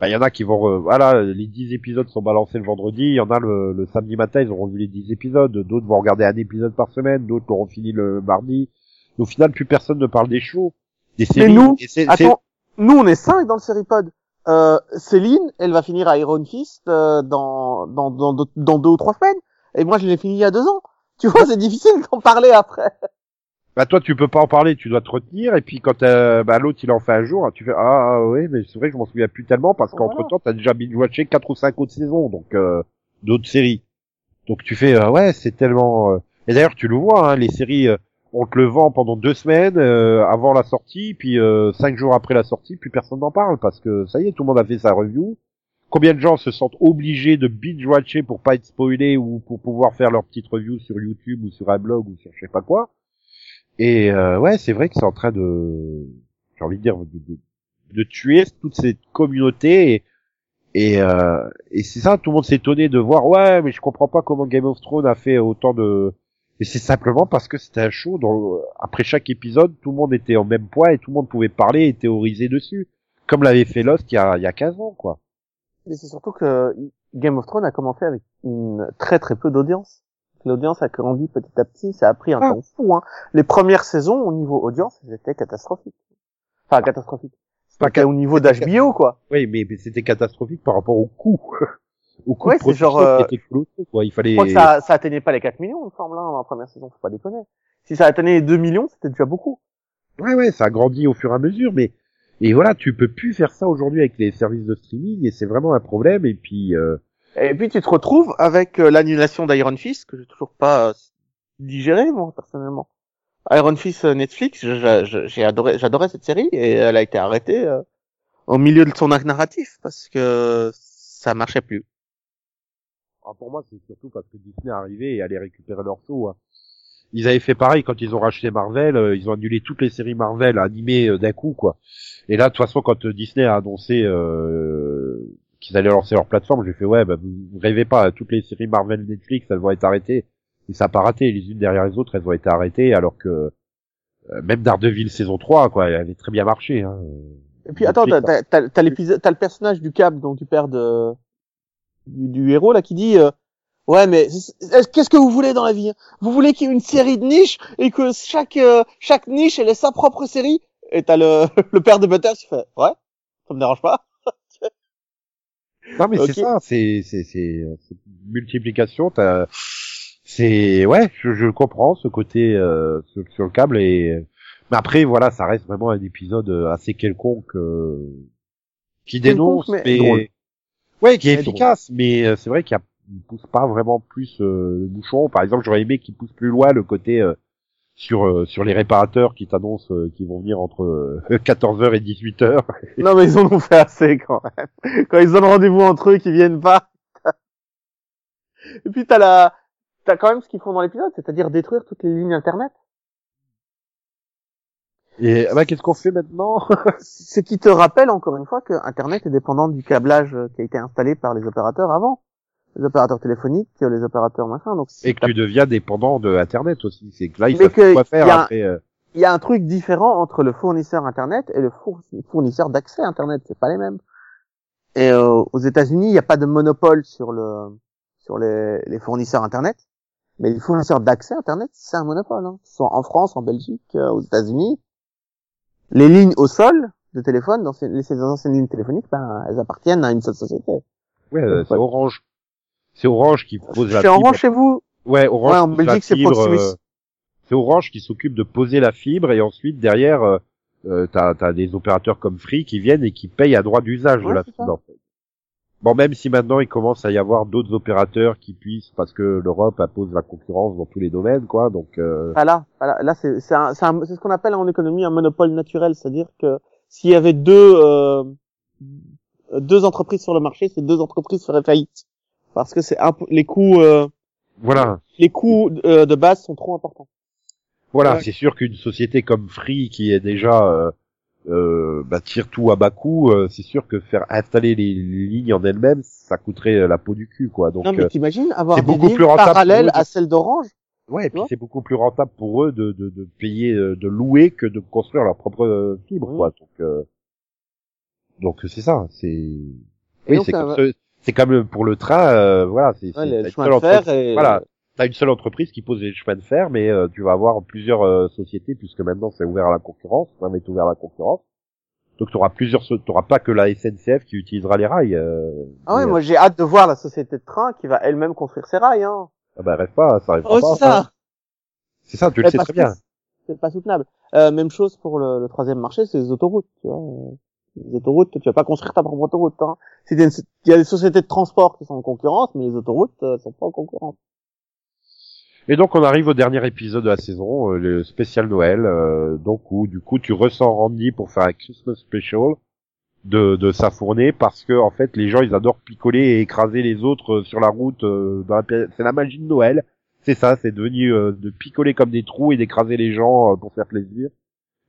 Bah, il y en a qui vont, re- voilà, les 10 épisodes sont balancés le vendredi, il y en a le, le samedi matin, ils auront vu les 10 épisodes, d'autres vont regarder un épisode par semaine, d'autres l'auront fini le mardi. Au final, plus personne ne parle des shows, des séries. nous, et c'est- c'est- Attends, nous on est cinq dans le Seripod. Euh, Céline, elle va finir à Iron Fist euh, dans, dans, dans, dans, dans deux ou trois semaines. Et moi je l'ai fini il y a deux ans. Tu vois, c'est difficile d'en parler après. Bah toi tu peux pas en parler, tu dois te retenir et puis quand euh, bah, l'autre il en fait un jour, tu fais ah, ah oui mais c'est vrai que je m'en souviens plus tellement parce qu'entre temps t'as déjà binge watché quatre ou cinq autres saisons donc euh, d'autres séries. Donc tu fais euh, ouais c'est tellement euh, et d'ailleurs tu le vois hein, les séries on te le vend pendant deux semaines euh, avant la sortie puis euh, cinq jours après la sortie plus personne n'en parle parce que ça y est tout le monde a fait sa review. Combien de gens se sentent obligés de binge watcher pour pas être spoilés ou pour pouvoir faire leur petite review sur YouTube ou sur un blog ou sur je sais pas quoi? Et euh, ouais, c'est vrai que c'est en train de, j'ai envie de dire, de, tuer toute cette communauté. Et, et, euh, et c'est ça, tout le monde s'est étonné de voir. Ouais, mais je comprends pas comment Game of Thrones a fait autant de. Et c'est simplement parce que c'était un show dont après chaque épisode, tout le monde était au même poids et tout le monde pouvait parler et théoriser dessus, comme l'avait fait Lost il y a, il y a 15 ans, quoi. Mais c'est surtout que Game of Thrones a commencé avec une très très peu d'audience. L'audience a grandi petit à petit, ça a pris un Ah. temps fou. Hein. Les premières saisons, au niveau audience, c'était catastrophique. Enfin, catastrophique. Pas C'était au niveau d'HBO, quoi. Oui, mais, mais c'était catastrophique par rapport au coût. au coût Ouais, de c'est genre, euh, qui était colossal, quoi. Il fallait. Je crois que ça, ça atteignait pas les 4 millions, il me semble, hein, dans la première saison, faut pas déconner. Si ça atteignait les 2 millions, c'était déjà beaucoup. Ouais, ouais, ça a grandi au fur et à mesure, mais et voilà, tu peux plus faire ça aujourd'hui avec les services de streaming et c'est vraiment un problème. Et puis, euh, Et puis tu te retrouves avec euh, l'annulation d'Iron Fist, que j'ai toujours pas euh, digéré, moi, personnellement. Iron Fist euh, Netflix, j'ai adoré, j'adorais cette série, et elle a été arrêtée euh, au milieu de son arc narratif, parce que ça marchait plus. ah, pour moi, c'est surtout parce que Disney est arrivé et allait récupérer leur show. hein. Ils avaient fait pareil quand ils ont racheté Marvel, euh, ils ont annulé toutes les séries Marvel animées euh, d'un coup, quoi. Et là, de toute façon, quand euh, Disney a annoncé euh, qu'ils allaient lancer leur plateforme, j'ai fait ouais, bah, vous, rêvez pas, toutes les séries Marvel Netflix, elles vont être arrêtées. Et ça a pas raté, les unes derrière les autres, elles ont été arrêtées, alors que euh, même Daredevil saison 3, quoi, elle avait très bien marché. Hein. Et puis attends, t'as, t'as, t'as l'épisode, t'as le personnage du Cap, donc du père de du, du héros là, qui dit euh, ouais mais qu'est-ce que vous voulez dans la vie hein? Vous voulez qu'il y ait une série de niches et que chaque euh, chaque niche elle ait sa propre série? Et t'as le le père de Butter qui fait ouais, ça me dérange pas. Non mais c'est ça, c'est c'est c'est c'est multiplication. T'as, c'est ouais, je, je comprends ce côté euh, sur, sur le câble et mais après voilà, ça reste vraiment un épisode assez quelconque euh, qui dénonce, mais ouais, qui est efficace. Mais euh, c'est vrai qu'il y a il pousse pas vraiment plus euh, le bouchon. Par exemple, j'aurais aimé qu'il pousse plus loin le côté euh, sur euh, sur les réparateurs qui t'annoncent euh, qu'ils vont venir entre euh, 14h et 18h. Non mais ils en ont fait assez quand même. Quand ils donnent rendez-vous entre eux, qu'ils viennent pas. Et puis t'as la, t'as quand même ce qu'ils font dans l'épisode, c'est-à-dire détruire toutes les lignes internet. Et ah bah, qu'est-ce qu'on fait maintenant? Ce qui te rappelle encore une fois que Internet est dépendant du câblage qui a été installé par les opérateurs avant. Les opérateurs téléphoniques, les opérateurs machin. Donc Et que tu deviens dépendant de Internet aussi. C'est que là, savent que quoi faire y a- après. euh, il y a un truc différent entre le fournisseur internet et le four- fournisseur d'accès internet, c'est pas les mêmes. Et euh, aux États-Unis, il n'y a pas de monopole sur le sur les, les fournisseurs internet, mais les fournisseurs d'accès internet, c'est un monopole. Hein. Ils sont en France, en Belgique, euh, aux États-Unis. Les lignes au sol de téléphone, dans ces, anciennes lignes téléphoniques, ben, elles appartiennent à une seule société. Ouais, euh, c'est. Orange. C'est Orange qui pose la Chez fibre. Orange, chez vous, Ouais, Orange. Ouais, en pose la Belgique, c'est Proximus. euh, C'est Orange qui s'occupe de poser la fibre et ensuite derrière, euh, euh, t'as as des opérateurs comme Free qui viennent et qui payent à droit d'usage de la c'est fibre. ça. en fait. Bon, même si maintenant il commence à y avoir d'autres opérateurs qui puissent, parce que l'Europe impose la concurrence dans tous les domaines, quoi. Donc, euh, Ah là, ah là, là c'est c'est un- c'est un- c'est ce qu'on appelle en économie un monopole naturel, c'est-à-dire que s'il y avait deux euh, deux entreprises sur le marché, ces deux entreprises feraient faillite parce que c'est imp- les coûts euh, voilà. les coûts euh, de base sont trop importants. Voilà, Ouais. c'est sûr qu'une société comme Free qui est déjà euh, euh, bah, tire tout à bas coût, euh, c'est sûr que faire installer les, les lignes en elles-mêmes, ça coûterait euh, la peau du cul, quoi. Donc, non mais t'imagines avoir des beaucoup lignes plus parallèles à celles d'Orange ouais, et puis c'est beaucoup plus rentable pour eux de, de, de payer, de louer que de construire leur propre fibre, quoi. Donc, euh, donc c'est ça. C'est oui, c'est comme va- ce- c'est comme pour le train, euh, voilà, c'est ouais, de fer et voilà, t'as une seule entreprise qui pose les chemins de fer, mais euh, tu vas avoir plusieurs euh, sociétés puisque maintenant c'est ouvert à la concurrence, ça va être ouvert à la concurrence. Donc tu auras plusieurs, so- t'auras pas que la SNCF qui utilisera les rails. Euh, Ah ouais, mais, moi j'ai hâte de voir la société de train qui va elle-même construire ses rails hein. ah bah rêve pas, ça arrivera Oh, pas. c'est ça. hein. C'est ça, tu le sais très bien. C'est pas soutenable. Euh, même chose pour le, le troisième marché, c'est les autoroutes. Tu vois. Les autoroutes, tu vas pas construire ta propre autoroute. Hein. Il y a des sociétés de transport qui sont en concurrence, mais les autoroutes euh, sont pas en concurrence. Et donc on arrive au dernier épisode de la saison, euh, le spécial Noël, euh, donc où du coup tu ressens Randy pour faire un Christmas special de, de sa fournée parce que en fait les gens ils adorent picoler et écraser les autres euh, sur la route. euh, la C'est la magie de Noël, c'est ça, c'est devenu de picoler comme des trous et d'écraser les gens pour faire plaisir.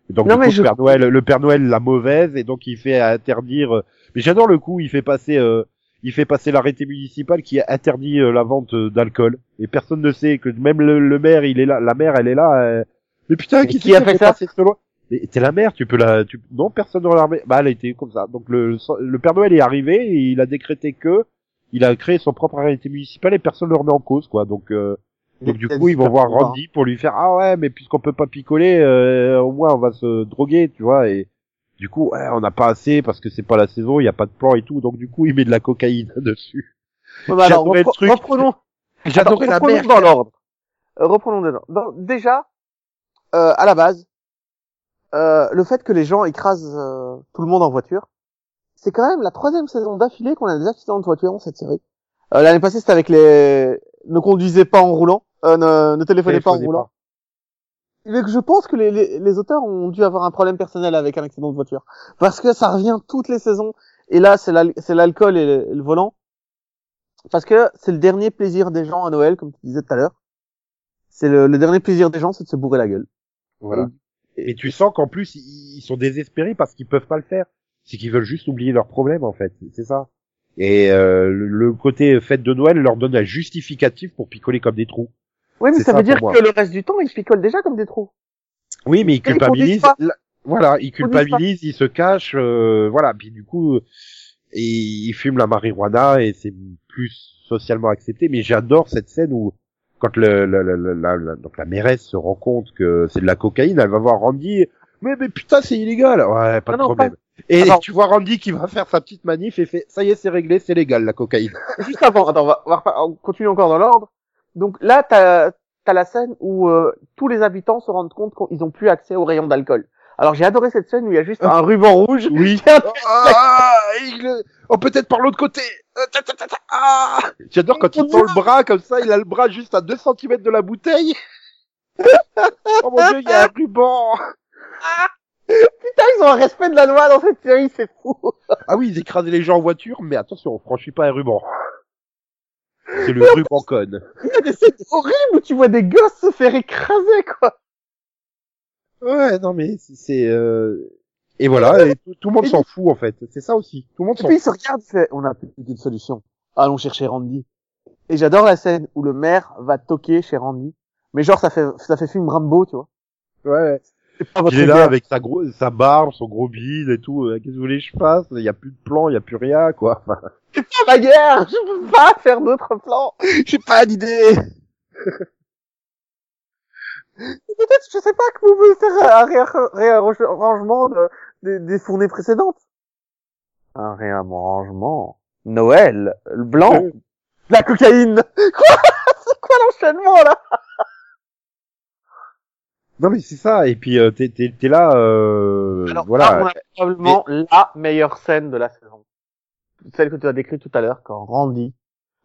Et donc Non, du mais coup, je- le Père Noël, le Père Noël la mauvaise et donc il fait interdire. euh, Mais j'adore le coup, il fait passer. euh, il fait passer l'arrêté municipal qui interdit euh, la vente euh, d'alcool et personne ne sait que même le, le maire il est là la mère elle est là euh, mais putain qui, qui a fait ça passer ce loi? Mais t'es la mère tu peux la tu non personne ne l'a remis. bah elle a été comme ça donc le le Père Noël est arrivé et il a décrété que il a créé son propre arrêté municipal et personne ne le remet en cause quoi donc euh, donc du coup ils vont voir Randy pour lui faire ah ouais mais puisqu'on peut pas picoler euh, au moins on va se droguer tu vois et du coup ouais, on n'a pas assez parce que c'est pas la saison il y a pas de plan et tout donc du coup il met de la cocaïne dessus Ouais, bah alors, repre- truc. reprenons, j'adorais la mère dans l'ordre. Euh, reprenons dans l'ordre. Donc, Déjà, euh, à la base, euh, le fait que les gens écrasent euh, tout le monde en voiture, c'est quand même la troisième saison d'affilée qu'on a des accidents de voiture dans cette série. Euh, L'année passée, c'était avec les ne conduisez pas en roulant, euh, ne, ne téléphonez pas en roulant. Mais je pense que les, les, les auteurs ont dû avoir un problème personnel avec un accident de voiture. Parce que ça revient toutes les saisons. Et là, c'est l'al- c'est l'alcool et le, volant. Parce que c'est le dernier plaisir des gens à Noël, comme tu disais tout à l'heure. C'est le, le dernier plaisir des gens, c'est de se bourrer la gueule. Voilà. Et tu sens qu'en plus, ils sont désespérés parce qu'ils peuvent pas le faire. C'est qu'ils veulent juste oublier leurs problèmes, en fait. C'est ça. Et euh, le- le côté fête de Noël leur donne un justificatif pour picoler comme des trous. Oui, mais ça, ça veut dire que le reste du temps, ils picolent déjà comme des trous. Oui, mais ils ils culpabilisent. la- Voilà, ils Ils culpabilisent, ils se cachent, euh, voilà. Puis du coup, ils fument la marijuana et c'est plus socialement accepté. Mais j'adore cette scène où quand le, le- le- le- la, la- donc la mairesse se rend compte que c'est de la cocaïne, elle va voir Randy. Mais mais putain, c'est illégal. Ouais, pas Non, de non, problème. Et tu vois Randy qui va faire sa petite manif et fait ça y est, c'est réglé, c'est légal la cocaïne. Juste avant, attends, on va, on va repa- on continue encore dans l'ordre. Donc là, t'as as la scène où euh, tous les habitants se rendent compte qu'ils ont plus accès au rayon d'alcool. Alors j'ai adoré cette scène où il y a juste un ruban rouge. Oui. qui a- Ah, il... Oh, peut-être par l'autre côté. Euh. Ah J'adore quand il tend le bras comme ça, il a le bras juste à 2 cm de la bouteille. oh mon dieu, il y a un ruban. Putain, ils ont un respect de la loi dans cette série, c'est fou. Ah oui, ils écrasaient les gens en voiture, mais attention, on franchit pas un ruban. C'est le ruban conne. Il y a des scènes horribles où tu vois des gosses se faire écraser, quoi. Ouais, non mais c'est- c'est... Euh... Et voilà, et tout, tout le monde s'en fout en fait. C'est ça aussi. Tout le monde Et s'en puis il fout. se regarde, il fait, on a plus de solution. Allons chercher Randy. Et j'adore la scène où le maire va toquer chez Randy. Mais genre, ça fait, ça fait film Rambo, tu vois. Ouais. Il est là avec sa gros, sa barbe, son gros bide et tout. euh, Qu'est-ce que vous voulez que je fasse? Il y a plus de plan, il y a plus rien, quoi. C'est pas ma guerre, je peux pas faire d'autres plans. J'ai pas d'idée. Peut-être, je sais pas, que vous pouvez faire un réar- réarrangement de, des, des fournées précédentes. Un réarrangement. Noël, le blanc, la cocaïne. Quoi? C'est quoi l'enchaînement là? Non mais c'est ça. Et puis euh, t'es t'es t'es là, euh, Alors, voilà. là, on a probablement la meilleure scène de la saison. Celle que tu as décrite tout à l'heure, quand Randy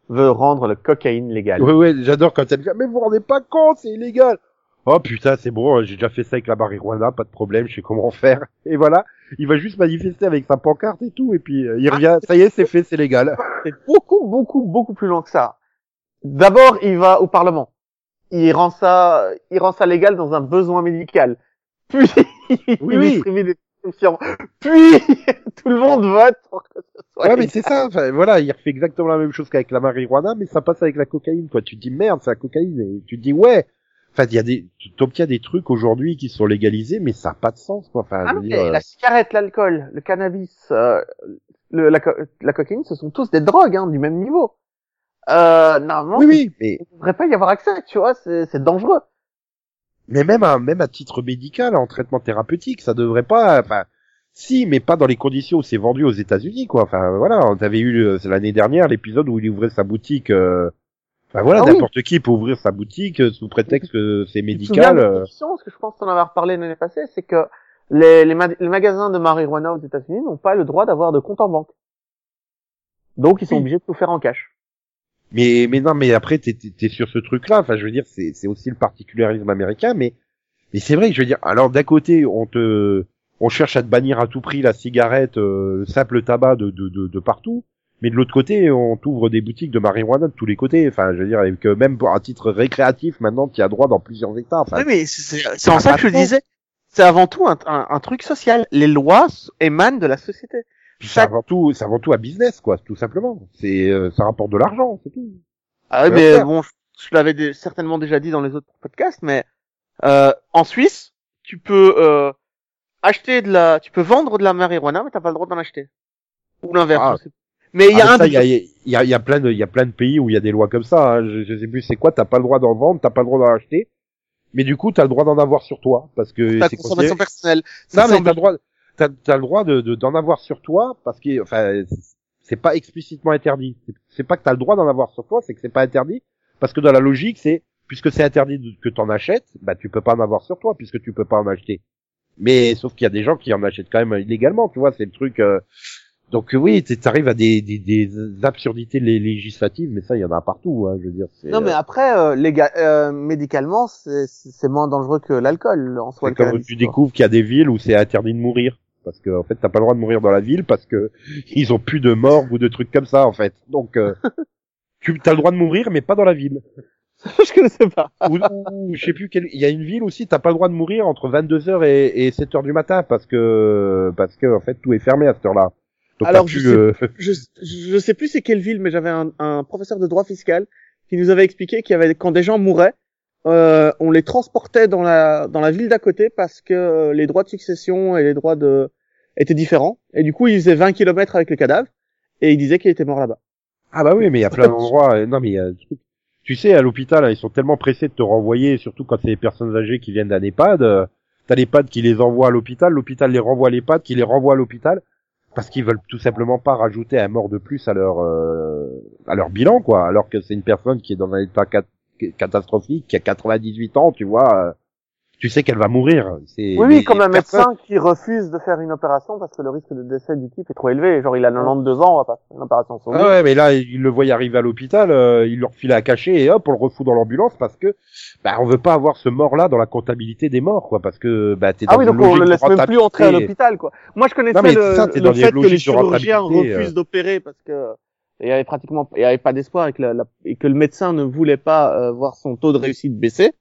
veut rendre le cocaïne légal. Ouais ouais, j'adore quand elle dit mais vous vous rendez pas compte, c'est illégal. Oh putain, c'est bon, j'ai déjà fait ça avec la marijuana, pas de problème, je sais comment faire. Et voilà, il va juste manifester avec sa pancarte et tout, et puis euh, il revient, ça y est, c'est fait, c'est légal. C'est beaucoup, beaucoup, beaucoup plus long que ça. D'abord, il va au Parlement. Il rend ça, il rend ça légal dans un besoin médical. Puis, il Oui, distribue des prescriptions. Puis, tout le monde vote pour que ce soit Ouais, mais c'est ça, enfin, voilà, il refait exactement la même chose qu'avec la marijuana, mais ça passe avec la cocaïne, quoi. Tu te dis merde, c'est la cocaïne, et tu te dis ouais. Enfin, il y a des, tu t'obtiens des trucs aujourd'hui qui sont légalisés, mais ça n'a pas de sens, quoi. Enfin, Ah je veux dire, euh, la cigarette, l'alcool, le cannabis, euh, le, la, co- la cocaïne, ce sont tous des drogues, hein, du même niveau. Euh, normalement, oui, oui, mais, il ne devrait pas y avoir accès, tu vois, c'est dangereux. mais même à, même à titre médical, en traitement thérapeutique, ça devrait pas, enfin, si, mais pas dans les conditions où c'est vendu aux États-Unis, quoi. Enfin, voilà, on avait eu euh, l'année dernière l'épisode où il ouvrait sa boutique. Euh... Enfin voilà, Ah oui. n'importe qui peut ouvrir sa boutique euh, sous prétexte que c'est médical. euh, parce que je pense qu'on en avait reparlé l'année passée, c'est que les, les, ma- les magasins de marijuana aux États-Unis n'ont pas le droit d'avoir de compte en banque. Donc ils sont Oui. obligés de tout faire en cash. Mais mais non, mais après t'es t'es- t'es sur ce truc-là. Enfin, je veux dire, c'est c'est aussi le particularisme américain, mais mais c'est vrai. Je veux dire, alors d'un côté, on te on cherche à te bannir à tout prix la cigarette, euh, le simple tabac de de de, de partout. Mais de l'autre côté, on t'ouvre des boutiques de marijuana de tous les côtés. Enfin, je veux dire, euh, même pour un titre récréatif, maintenant, tu as droit dans plusieurs États. Enfin, oui, mais c'est en ça que je de disais. C'est avant tout un, un, un truc social. Les lois émanent de la société. Puis c'est avant tout, c'est avant tout un business, quoi, tout simplement. C'est euh, ça rapporte de l'argent, c'est tout. Ah oui, mais bon, je, je l'avais dé- certainement déjà dit dans les autres podcasts, mais euh, en Suisse, tu peux euh, acheter de la, tu peux vendre de la marijuana, mais t'as pas le droit d'en acheter. Ou l'inverse. Ah. Mais il y a Ah, un il y a, y, a, y a plein de, il y a plein de pays où il y a des lois comme ça. hein. Je, je sais plus c'est quoi. T'as pas le droit d'en vendre, t'as pas le droit d'en acheter. Mais du coup, t'as le droit d'en avoir sur toi parce que ta c'est consommation personnelle. Ça mais t'as le droit, t'as, t'as le droit de, de- d'en avoir sur toi parce que, enfin, c'est pas explicitement interdit. C'est- pas que t'as le droit d'en avoir sur toi, c'est que c'est pas interdit parce que dans la logique, c'est puisque c'est interdit de- que t'en achètes, bah tu peux pas en avoir sur toi puisque tu peux pas en acheter. Mais sauf qu'il y a des gens qui en achètent quand même illégalement, tu vois, c'est le truc. euh, Donc oui, t'arrives à des, des, des absurdités lé- législatives, mais ça, il y en a partout. Hein, je veux dire. Non, mais euh, après, euh, légal, euh, médicalement, c'est moins dangereux que l'alcool en soi. c'est comme tu quoi. découvres qu'il y a des villes où c'est interdit de mourir. Parce que en fait, t'as pas le droit de mourir dans la ville parce que ils ont plus de morgue ou de trucs comme ça en fait. Donc euh, tu as le droit de mourir, mais pas dans la ville. je connaissais pas. Ou, ou je sais plus quel. Il y a une ville aussi, t'as pas le droit de mourir entre 22h et, et 7h du matin parce que parce que en fait tout est fermé à cette heure-là. Alors, t'as je sais- euh, Je, je sais plus c'est quelle ville, mais j'avais un, un professeur de droit fiscal qui nous avait expliqué qu'il y avait quand des gens mouraient, euh, on les transportait dans la dans la ville d'à côté parce que euh, les droits de succession et les droits de étaient différents. Et du coup, il faisait 20 kilomètres avec le cadavre et il disait qu'il était mort là-bas. Ah bah oui, mais il y a plein d'endroits. euh, Non mais il y a. Tu sais, à l'hôpital, ils sont tellement pressés de te renvoyer, surtout quand c'est des personnes âgées qui viennent d'un EHPAD. euh, T'as l'EHPAD qui les envoie à l'hôpital, l'hôpital les renvoie à l'EHPAD, qui les renvoie à l'hôpital, parce qu'ils veulent tout simplement pas rajouter un mort de plus à leur euh, à leur bilan, quoi. Alors que c'est une personne qui est dans un état cat- catastrophique, qui a 98 ans, tu vois. Tu sais qu'elle va mourir. Oui, oui, comme un personne- médecin qui refuse de faire une opération parce que le risque de décès du type est trop élevé. Genre, il a 92 ans, on va pas faire une opération. Ah ouais, mais là, il le voyait arriver à l'hôpital, euh, il leur file à cacher et hop, on le refout dans l'ambulance parce que bah, on veut pas avoir ce mort-là dans la comptabilité des morts, quoi, parce que bah t'es dans Ah oui, donc on le laisse même plus entrer à l'hôpital, quoi. Moi, je connaissais Non, le, ça, le fait que les chirurgiens euh. refusent d'opérer parce que il y avait pratiquement, il y avait pas d'espoir et que, la- la- et que le médecin ne voulait pas euh, voir son taux de réussite baisser.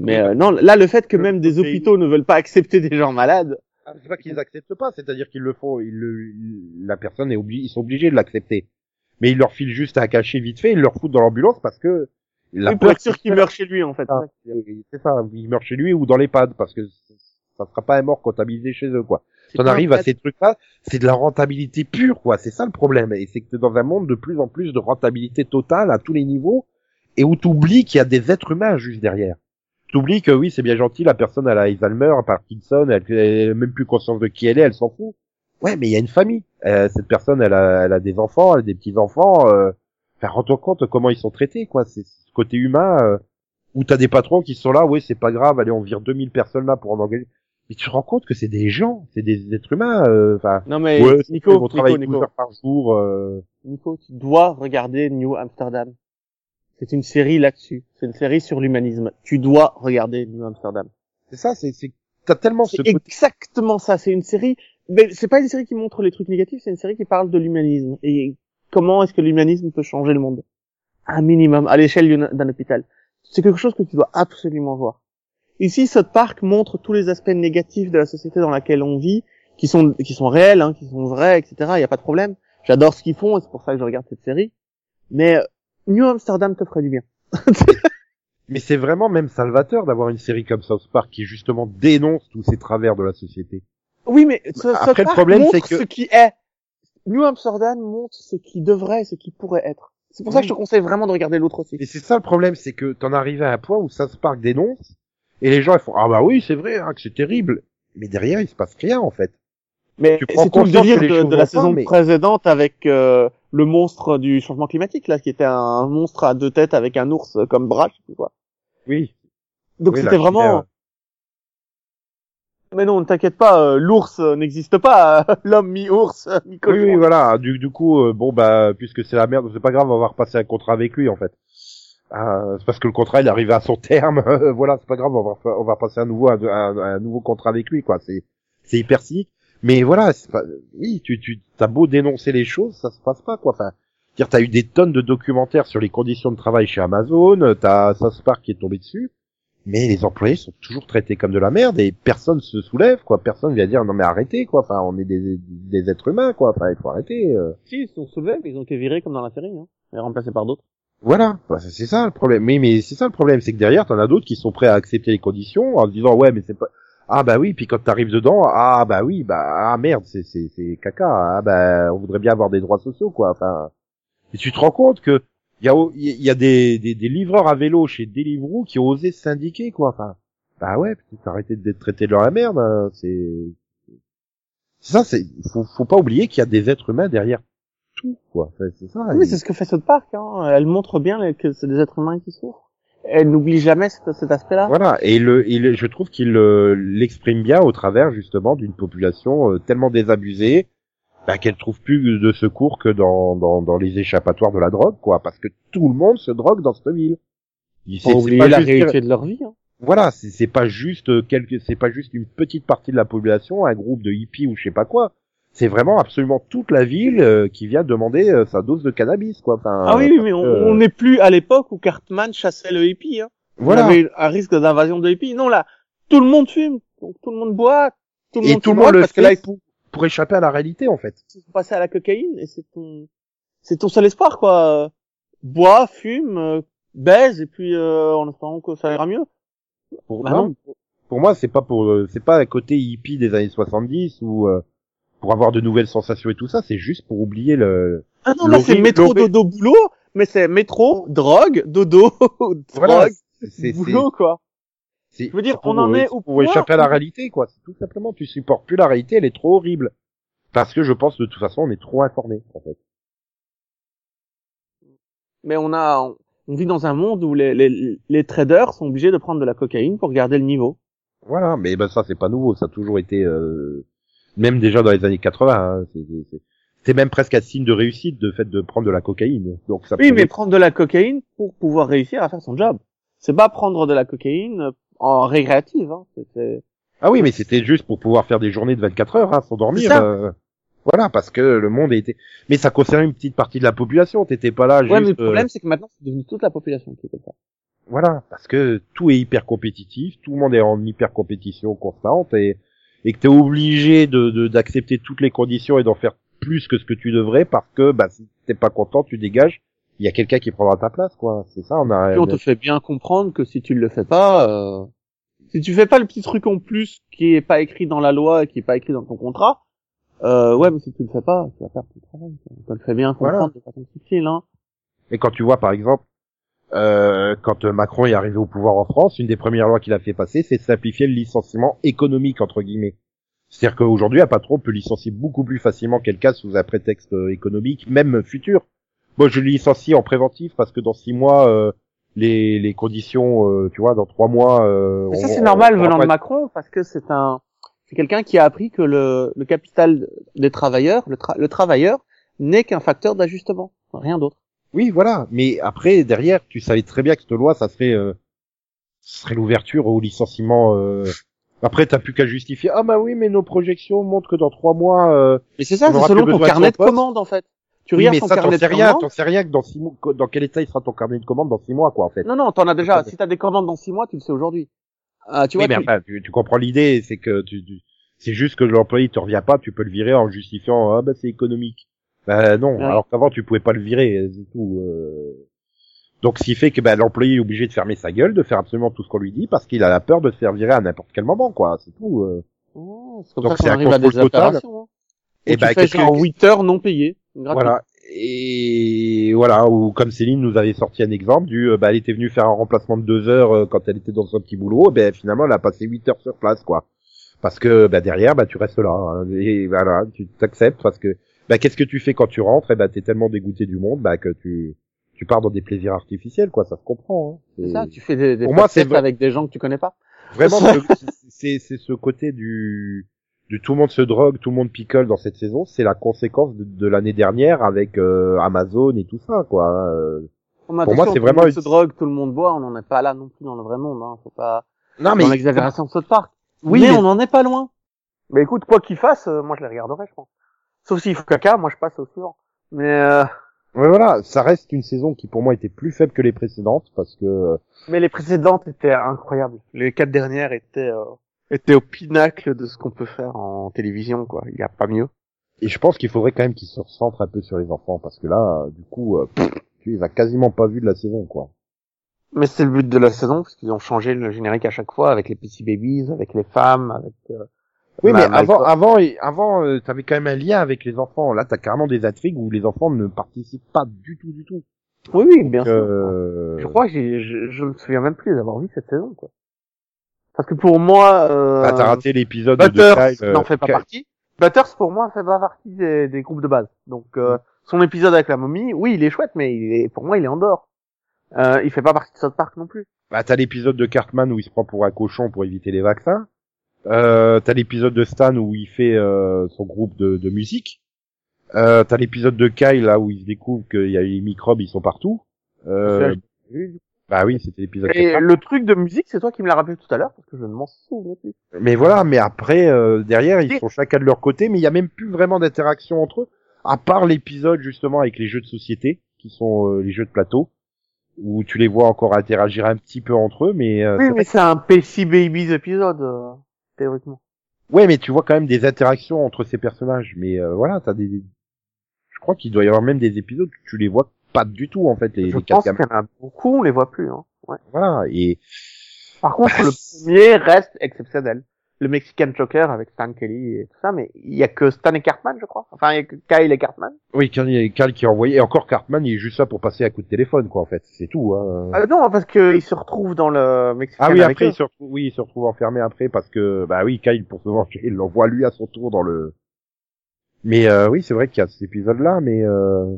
Mais euh, non, là, le fait que même des hôpitaux ne veulent pas accepter des gens malades. Ah, c'est pas qu'ils acceptent pas, c'est-à-dire qu'ils le font, ils le, la personne est obligée, ils sont obligés de l'accepter. Mais ils leur filent juste à cacher vite fait, ils leur foutent dans l'ambulance parce que la Oui, pour être sûr qu'il meurt chez lui, en fait. Ah, c'est ça, il meurt chez lui ou dans l'EHPAD parce que ça sera pas un mort comptabilisé chez eux, quoi. T'en arrives à ces trucs-là, c'est de la rentabilité pure, quoi. C'est ça le problème. Et c'est que t'es dans un monde de plus en plus de rentabilité totale à tous les niveaux, et où t'oublies qu'il y a des êtres humains juste derrière. T'oublies que oui, c'est bien gentil, la personne elle a Alzheimer, Parkinson, elle, elle a même plus conscience de qui elle est, elle s'en fout. Ouais, mais il y a une famille. Euh, cette personne, elle a, elle a des enfants, elle a des petits enfants. Euh, enfin, rends-toi compte comment ils sont traités, quoi. C'est ce côté humain euh, où t'as des patrons qui sont là, oui, c'est pas grave, allez, on vire 2000 personnes là pour en engager. Mais tu te rends compte que c'est des gens, c'est des êtres humains. euh, Enfin, Non mais ouais, Nico, Nico, travaille 12 Nico, heures par jour. euh, Nico, tu dois regarder New Amsterdam. C'est une série là-dessus. C'est une série sur l'humanisme. Tu dois regarder New Amsterdam. C'est ça, c'est, c'est, t'as tellement ce exactement ça. C'est une série, mais c'est pas une série qui montre les trucs négatifs. C'est une série qui parle de l'humanisme et comment est-ce que l'humanisme peut changer le monde? Un minimum à l'échelle d'un hôpital. C'est quelque chose que tu dois absolument voir. Ici, South Park montre tous les aspects négatifs de la société dans laquelle on vit, qui sont qui sont réels, hein, qui sont vrais, etc. Il y a pas de problème. J'adore ce qu'ils font, et c'est pour ça que je regarde cette série. Mais euh, New Amsterdam te ferait du bien. Mais c'est vraiment même salvateur d'avoir une série comme South Park qui justement dénonce tous ces travers de la société. Oui, mais ce, Après, South le Park problème, montre c'est que- ce qui est. New Amsterdam montre ce qui devrait, ce qui pourrait être. C'est pour ça que je te conseille vraiment de regarder l'autre aussi. Et c'est ça le problème, c'est que t'en arrives à un point où South Park dénonce, et les gens ils font ah bah oui c'est vrai hein, que c'est terrible, mais derrière il se passe rien en fait. Mais c'est tout le délire de, de la saison mais- précédente avec euh, le monstre du changement climatique là, qui était un monstre à deux têtes avec un ours comme bras, je sais quoi. Oui. Donc Oui, c'était vraiment. Mais non, ne t'inquiète pas, euh, l'ours euh, n'existe pas, l'homme mi-ours, euh, Oui, mi-cochon. oui, voilà. Du, du coup, bon bah puisque c'est la merde, c'est pas grave, on va repasser un contrat avec lui en fait. C'est parce que le contrat il est arrivé à son terme. voilà, c'est pas grave, on va on va passer un nouveau un, un- un nouveau contrat avec lui quoi. C'est c'est hyper cynique. Mais voilà, c'est pas, oui, tu tu t'as beau dénoncer les choses, ça se passe pas quoi. Enfin, dire t'as eu des tonnes de documentaires sur les conditions de travail chez Amazon, t'as South Park qui est tombé dessus, mais les employés sont toujours traités comme de la merde et personne se soulève quoi. Personne vient dire non mais arrêtez quoi. Enfin, on est des des êtres humains quoi. Enfin, il faut arrêter. euh. Si, ils se sont soulevés, mais ils ont été virés comme dans la série, hein, et remplacés par d'autres. Voilà, Bah, c'est c'est ça le problème. Mais mais c'est ça le problème, c'est que derrière t'en as d'autres qui sont prêts à accepter les conditions en se disant ouais mais c'est pas ah bah oui puis quand t'arrives dedans ah bah oui bah ah merde c'est c'est c'est caca ah bah on voudrait bien avoir des droits sociaux quoi. Enfin et tu te rends compte que il y a il y a des, des des livreurs à vélo chez Deliveroo qui ont osé syndiquer quoi. Enfin bah ouais peut-être arrêter d'être traités dans la merde. hein, C'est c'est ça c'est faut faut pas oublier qu'il y a des êtres humains derrière tout quoi. Enfin, C'est ça. Oui, c'est ce que fait South Park, hein. Elle montre bien que c'est des êtres humains qui souffrent. Elle n'oublie jamais cet, cet aspect-là. Voilà, et le, il, je trouve qu'il euh, l'exprime bien au travers justement d'une population euh, tellement désabusée bah, qu'elle trouve plus de secours que dans, dans, dans les échappatoires de la drogue, quoi, parce que tout le monde se drogue dans cette ville. Il- Faut c'est- c'est oublier pas la juste- réalité de leur vie. Hein. Voilà, c'est c'est pas juste quelques, c'est pas juste une petite partie de la population, un groupe de hippies ou je sais pas quoi. C'est vraiment absolument toute la ville euh, qui vient demander euh, sa dose de cannabis, quoi. Enfin, Ah oui, mais on euh, on n'est plus à l'époque où Cartman chassait le hippie. Hein. voilà. On avait un risque d'invasion de hippie. Non, là, tout le monde fume, donc tout le monde boit, tout le Et monde tout le monde drogue le parce que là, fait ils pour, pour échapper à la réalité, en fait. sont passés à la cocaïne et c'est ton, c'est ton seul espoir, quoi. Bois, fume, euh, baise et puis euh, en espérant que ça ira mieux. Pour, Bah non, pour- moi, c'est pas pour, euh, c'est pas un côté hippie des années 70 ou euh, pour avoir de nouvelles sensations et tout ça. C'est juste pour oublier le. Ah non, là c'est métro, dodo, boulot, mais c'est métro, drogue, dodo, Voilà. drogue, boulot, quoi. Je veux dire, on en est au pour échapper à la réalité, quoi. Tout simplement, tu supportes plus la réalité, elle est trop horrible. Parce que je pense de toute façon, on est trop informé, en fait. Mais on a, on, on vit dans un monde où les, les, les traders sont obligés de prendre de la cocaïne pour garder le niveau. Voilà, mais ben ça c'est pas nouveau, ça a toujours été, euh, même déjà dans les années 80. Hein, c'est- même presque un signe de réussite de fait de prendre de la cocaïne. Donc ça Oui, mais prendre de la cocaïne pour pouvoir réussir à faire son job. C'est pas prendre de la cocaïne en récréative. Hein. Ah oui, mais c'était juste pour pouvoir faire des journées de 24 heures hein, sans dormir. Euh, Voilà, parce que le monde était. Mais ça concernait une petite partie de la population. T'étais pas là juste. Ouais, mais le euh, problème, c'est que maintenant, c'est devenu toute la population qui fait ça. Voilà, parce que tout est hyper compétitif, tout le monde est en hyper compétition constante et et que t'es obligé de de- d'accepter toutes les conditions et d'en faire plus que ce que tu devrais parce que bah si t'es pas content, tu dégages. Il y a quelqu'un qui prendra ta place, quoi. C'est ça, on a. Puis on te fait bien comprendre que si tu le fais pas, euh, Si tu fais pas le petit truc en plus qui est pas écrit dans la loi, qui est pas écrit dans ton contrat, euh, ouais, mais si tu le fais pas, tu vas perdre ton travail. On te le fait bien comprendre Voilà. de façon subtile, hein. Et quand tu vois, par exemple, euh, quand euh, Macron est arrivé au pouvoir en France, une des premières lois qu'il a fait passer, c'est de simplifier le licenciement économique, entre guillemets. C'est-à-dire qu'aujourd'hui, un patron peut licencier beaucoup plus facilement quelqu'un sous un prétexte euh, économique, même futur. Moi, je le licencie en préventif parce que dans six mois, euh, les, les conditions, euh, tu vois, dans trois mois... Euh, Mais ça, c'est normal on venant de Macron parce que c'est un, c'est quelqu'un qui a appris que le, le capital des travailleurs, le, tra- le travailleur, n'est qu'un facteur d'ajustement, rien d'autre. Oui, voilà. Mais après, derrière, tu savais très bien que cette loi, ça serait, euh, ce serait l'ouverture au licenciement. Euh... Après, t'as plus qu'à justifier. Ah bah oui, mais nos projections montrent que dans trois mois. Euh... Mais c'est ça, c'est selon ton de carnet de poste. commande en fait. Tu Oui, mais ton ça, t'en sais de rien. T'en sais rien que dans six mois, dans quel état il sera ton carnet de commande dans six mois, quoi, en fait. Non, non, t'en as déjà. Si t'as des commandes dans six mois, tu le sais aujourd'hui. Ah, tu oui, vois, mais tu- enfin, tu, tu comprends l'idée, c'est que tu, tu- c'est juste que l'employé te revient pas, tu peux le virer en justifiant ah bah c'est économique. Ben non, Ouais. alors qu'avant tu pouvais pas le virer, c'est tout. euh. Donc ce qui fait que ben, l'employé est obligé de fermer sa gueule, de faire absolument tout ce qu'on lui dit parce qu'il a la peur de se faire virer à n'importe quel moment, quoi. C'est tout. euh. Oh, c'est comme Donc, ça c'est qu'on un arrive à des contrôle total. Hein. Et Et ben, tu fais genre que- 8 heures non payées. gratuit. Voilà. Et voilà, ou comme Céline nous avait sorti un exemple du, euh, bah, elle était venue faire un remplacement de deux heures euh, quand elle était dans son petit boulot, ben finalement elle a passé huit heures sur place, quoi. Parce que bah, derrière, bah tu restes là, hein, et voilà, tu t'acceptes parce que bah qu'est-ce que tu fais quand tu rentres? Et bah t'es tellement dégoûté du monde, bah que tu tu pars dans des plaisirs artificiels, quoi. Ça se comprend. Hein. C'est ça, tu fais des, des Pour moi, c'est avec des gens que tu connais pas. Vraiment, ce- c'est c'est ce côté du du tout le monde se drogue, tout le monde picole dans cette saison, c'est la conséquence de, de l'année dernière avec euh, Amazon et tout ça, quoi. euh. Oh, mais Pour moi, c'est tout le vraiment monde se drogue, tout le monde boit, on n'en est pas là non plus dans le vrai monde, hein. Faut pas, Non dans l'exagération de South Park. Oui, mais, mais- on n'en est pas loin. Mais écoute, quoi qu'il fasse, euh, moi je les regarderai, je pense. Sauf s'il faut caca, moi je passe au suivant. Mais euh, Ouais, voilà, ça reste une saison qui pour moi était plus faible que les précédentes parce que euh, mais les précédentes étaient incroyables. Les quatre dernières étaient euh, étaient au pinacle de ce qu'on peut faire en télévision, quoi. Il y a pas mieux. et je pense qu'il faudrait quand même qu'ils se recentrent un peu sur les enfants parce que là, euh, du coup, euh, pff, tu les as quasiment pas vus de la saison, quoi. Mais c'est le but de la saison, parce qu'ils ont changé le générique à chaque fois avec les petits babies, avec les femmes, avec. Oui, Ma- mais avant, avant, avant, euh, t'avais quand même un lien avec les enfants. Là, t'as carrément des intrigues où les enfants ne participent pas du tout, du tout. Oui, oui, bien sûr. Euh, Je crois que je, je me souviens même plus d'avoir vu cette saison, quoi. Parce que pour moi, euh, bah, t'as raté l'épisode de Butters Kyle, euh, n'en fait pas partie. Butters, pour moi, fait pas partie des, des groupes de base. Donc, euh, son épisode avec la momie, oui, il est chouette, mais il est, pour moi, il est en dehors. Euh, il fait pas partie de South Park non plus. Bah, t'as l'épisode de Cartman où il se prend pour un cochon pour éviter les vaccins. Euh, t'as l'épisode de Stan où il fait euh, son groupe de, de musique. Euh, t'as l'épisode de Kyle là où il se découvre qu'il y a les microbes, ils sont partout. Euh, bah oui, c'était l'épisode. Et 4. le truc de musique, c'est toi qui me l'as rappelé tout à l'heure, parce que je ne m'en souvenais plus. Mais voilà, mais après euh, derrière ils sont chacun de leur côté, mais il y a même plus vraiment d'interaction entre eux, à part l'épisode justement avec les jeux de société qui sont euh, les jeux de plateau où tu les vois encore interagir un petit peu entre eux, mais euh, Oui, mais c'est un PC Babies épisode, euh, théoriquement. Ouais, mais tu vois quand même des interactions entre ces personnages. Mais euh, voilà, t'as des. Je crois qu'il doit y avoir même des épisodes où tu les vois pas du tout en fait les, je les pense qu'il y en a beaucoup, on les voit plus, hein. Ouais. Voilà. Et Par contre, le premier reste exceptionnel. Le Mexican Joker avec Stan Kelly et tout ça, mais il y a que Stan et Cartman, je crois. Enfin, il y a que Kyle et Cartman. oui, Cal qui a envoyé. Et encore Cartman, il est juste là pour passer un coup de téléphone, quoi en fait. C'est tout. Hein. Euh, non, parce qu'il se retrouve dans le Mexican ah oui, après il se retrouve, oui, il se retrouve enfermé après parce que bah oui, Kyle pour se venger, il l'envoie lui à son tour dans le. Mais euh, oui, c'est vrai qu'il y a cet épisode-là, mais euh...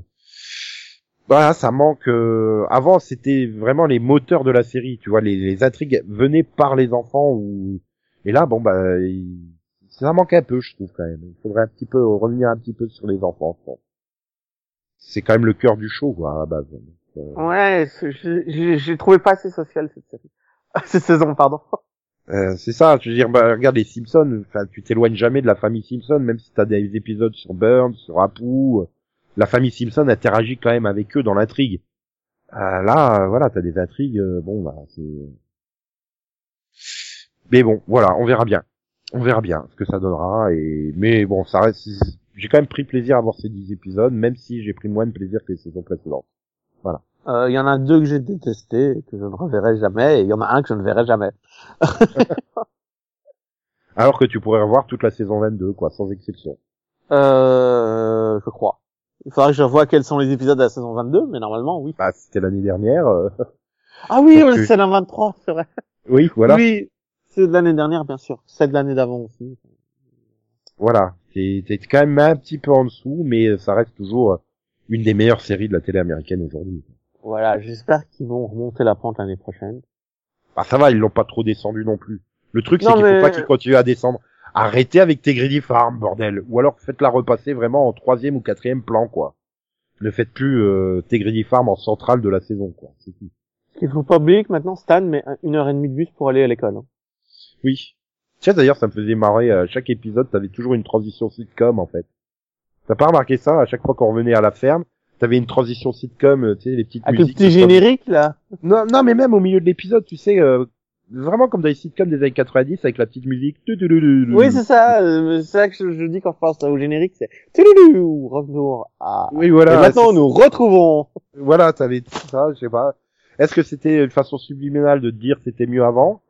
voilà, ça manque. euh, Avant, c'était vraiment les moteurs de la série, tu vois, les, les intrigues venaient par les enfants ou. Et là, bon bah, il- ça manque un peu, je trouve quand même. Il faudrait un petit peu revenir un petit peu sur les enfants. pense. C'est quand même le cœur du show, quoi, à la base. Donc, euh, Ouais, j'ai- trouvé pas assez social cette série. cette saison, pardon. Euh, c'est ça, je veux dire, bah, regarde les Simpsons, enfin, tu t'éloignes jamais de la famille Simpson, même si t'as des épisodes sur Burns, sur Apu, euh, la famille Simpson interagit quand même avec eux dans l'intrigue. Euh, là, voilà, t'as des intrigues, euh, bon, bah, c'est... Mais bon, voilà, on verra bien. On verra bien ce que ça donnera, et, mais bon, ça reste, j'ai quand même pris plaisir à voir ces 10 épisodes, même si j'ai pris moins de plaisir que les saisons précédentes. Voilà. Euh, Il y en a deux que j'ai détestés, et que je ne reverrai jamais, et il y en a un que je ne verrai jamais. Alors que tu pourrais revoir toute la saison 22, quoi, sans exception. Euh, je crois. Il faudrait que je revoie quels sont les épisodes de la saison 22, mais normalement, oui. Bah, c'était l'année dernière. euh, Ah oui, c'est la 23, c'est vrai. Oui, voilà. Oui, c'est de l'année dernière, bien sûr. C'est de l'année d'avant aussi. Voilà. T'es t'es quand même un petit peu en dessous, mais ça reste toujours une des meilleures séries de la télé américaine aujourd'hui. Voilà, j'espère qu'ils vont remonter la pente l'année prochaine. Bah, ça va, ils l'ont pas trop descendu non plus. Le truc, c'est qu'il mais- faut pas qu'ils continuent à descendre. Arrêtez avec tes Greedy Farm, bordel. Ou alors faites-la repasser vraiment en troisième ou quatrième plan, quoi. Ne faites plus euh, tes Greedy Farm en centrale de la saison, quoi. C'est tout. Il faut pas oublier que maintenant Stan met un- une heure et demie de bus pour aller à l'école. hein. Oui. Tiens, d'ailleurs, ça me faisait marrer. À chaque épisode, t'avais toujours une transition sitcom, en fait. T'as pas remarqué ça À chaque fois qu'on revenait à la ferme, t'avais une transition sitcom, euh, tu sais, les petites Avec le musiques. petit comme- générique là. Non, non, mais même au milieu de l'épisode, tu sais, euh, vraiment comme dans les sitcoms des années 90 avec la petite musique. Oui, c'est ça. euh, C'est ça que je, je dis quand je pense au générique, c'est retour à. Oui, voilà. et maintenant, nous retrouvons. Voilà, t'avais tout ça, je sais pas. Est-ce que c'était une façon subliminale de te dire c'était mieux avant?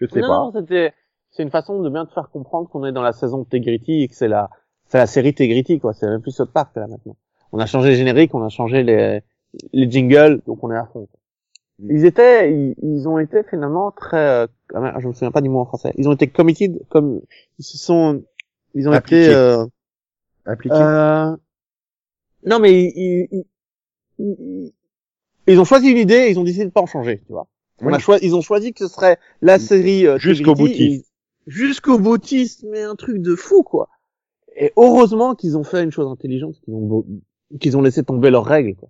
Je sais non, pas. non, c'était, c'est une façon de bien te faire comprendre qu'on est dans la saison de Tegrity et que c'est la, c'est la série Tegrity, quoi. C'est même plus South Park, là, maintenant. On a changé le générique, on a changé les, les jingles, donc on est à fond. quoi. Ils étaient, ils, ils ont été finalement très, euh, ah je me souviens pas du mot en français. Ils ont été committed, comme, ils se sont, ils ont Appliqués. été, euh, Impliqué. euh, non, mais ils, ils, ils, ils- ils ont choisi une idée et ils ont décidé de pas en changer, tu vois. On Oui. a choisi, ils ont choisi que ce serait la série euh, Jusqu'au boutiste. Jusqu'au boutiste, mais un truc de fou, quoi. Et heureusement qu'ils ont fait une chose intelligente, qu'ils ont, qu'ils ont laissé tomber leurs règles, quoi.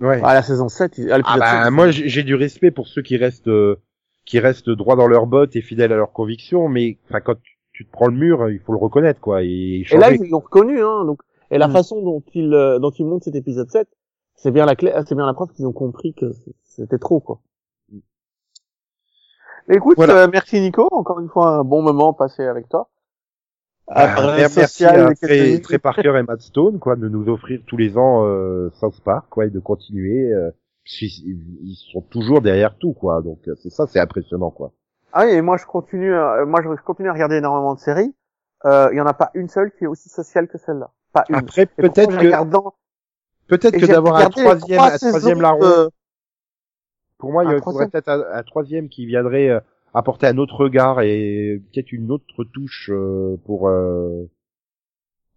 Ouais. À la saison 7, ils- à Ah l'épisode bah 7, moi j'ai du respect pour ceux qui restent euh, qui restent droits dans leurs bottes et fidèles à leurs convictions, mais enfin quand tu, tu te prends le mur, il faut le reconnaître quoi et là, ils l'ont reconnu, hein, donc, et la Mm. façon dont ils, euh, dont ils montent cet épisode 7, c'est bien la clé, c'est bien la preuve qu'ils ont compris que c'était trop, quoi. Écoute, Voilà. euh, merci Nico, encore une fois un bon moment passé avec toi. Ah, Après, merci à les Trey, Parker et Matt Stone quoi de nous offrir tous les ans euh, South Park quoi et de continuer. Euh, ils, sont toujours derrière tout quoi donc euh, c'est ça c'est impressionnant quoi. Ah oui, et moi je continue, euh, moi je continue à regarder énormément de séries. Euh, Il y en a pas une seule qui est aussi sociale que celle-là. Pas une. Après peut-être que peut-être que d'avoir un troisième trois un troisième larron de- Pour moi, il y aurait peut-être un, un troisième qui viendrait euh, apporter un autre regard et peut-être une autre touche euh, pour euh,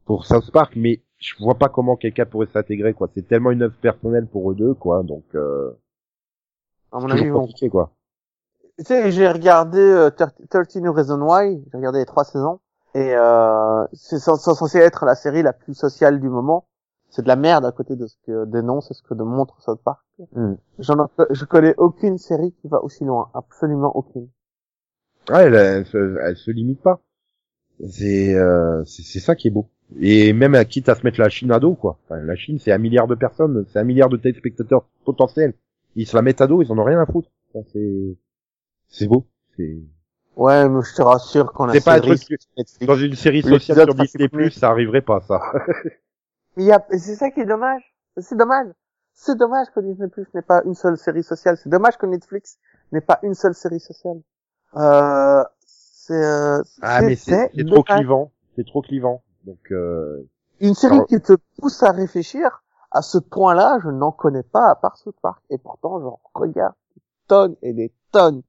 pour South Park, mais je vois pas comment quelqu'un pourrait s'intégrer quoi. C'est tellement une œuvre personnelle pour eux deux quoi, donc euh, À mon avis, compliqué quoi. Tu sais, j'ai regardé euh, 13 Reasons Why, j'ai regardé les trois saisons, et euh, c'est censé être la série la plus sociale du moment. C'est de la merde à côté de ce que dénonce et ce que montre South Park. J'en ai- je connais aucune série qui va aussi loin, absolument aucune. Ouais, elle, elle, se, elle se limite pas. C'est euh, c'est c'est ça qui est beau. Et même à quitte à se mettre la Chine à dos quoi. Enfin, la Chine c'est un milliard de personnes, c'est un milliard de téléspectateurs potentiels. Ils se la mettent à dos, ils en ont rien à foutre. Enfin, c'est c'est beau. C'est Ouais, mais je te rassure qu'on a C'est pas un truc. Dans une série sociale sur Disney+, ça arriverait pas, ça. Mais il y a, c'est ça qui est dommage. C'est dommage. C'est dommage que Disney Plus n'ait pas une seule série sociale. C'est dommage que Netflix n'ait pas une seule série sociale. Euh, c'est, euh, ah, mais c'est trop clivant. C'est trop clivant. Donc, euh... Une série Alors- qui te pousse à réfléchir, à ce point-là, je n'en connais pas à part South Park. Et pourtant, j'en regarde des tonnes et des tonnes.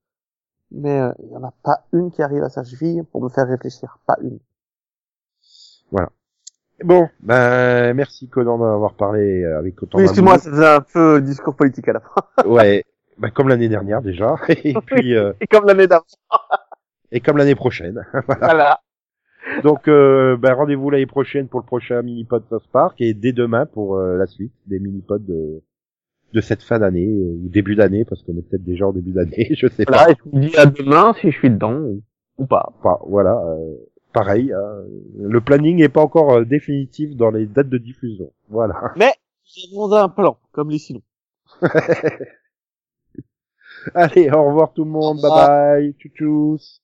Mais euh, il y en a pas une qui arrive à sa cheville pour me faire réfléchir. Pas une. Bon, ben, merci Conan d'avoir parlé avec autant Oui, excuse-moi, faisait un peu discours politique à la fin. Ouais, ben, comme l'année dernière déjà. Et puis, euh, Et comme l'année d'avant. et comme l'année prochaine. Voilà. Donc, euh, ben, rendez-vous l'année prochaine pour le prochain mini-pod South Park et dès demain pour euh, la suite des mini-pods de, de cette fin d'année, euh, ou début d'année, parce qu'on est peut-être déjà en début d'année, je sais pas. Voilà, et je vous dis à demain si je suis dedans ou, ou pas. Enfin, voilà, euh, pareil, hein, le planning n'est pas encore euh, définitif dans les dates de diffusion. Voilà. Mais, nous avons un plan, comme les sinon. Allez, au revoir tout le monde, bye bye, tchou tchous.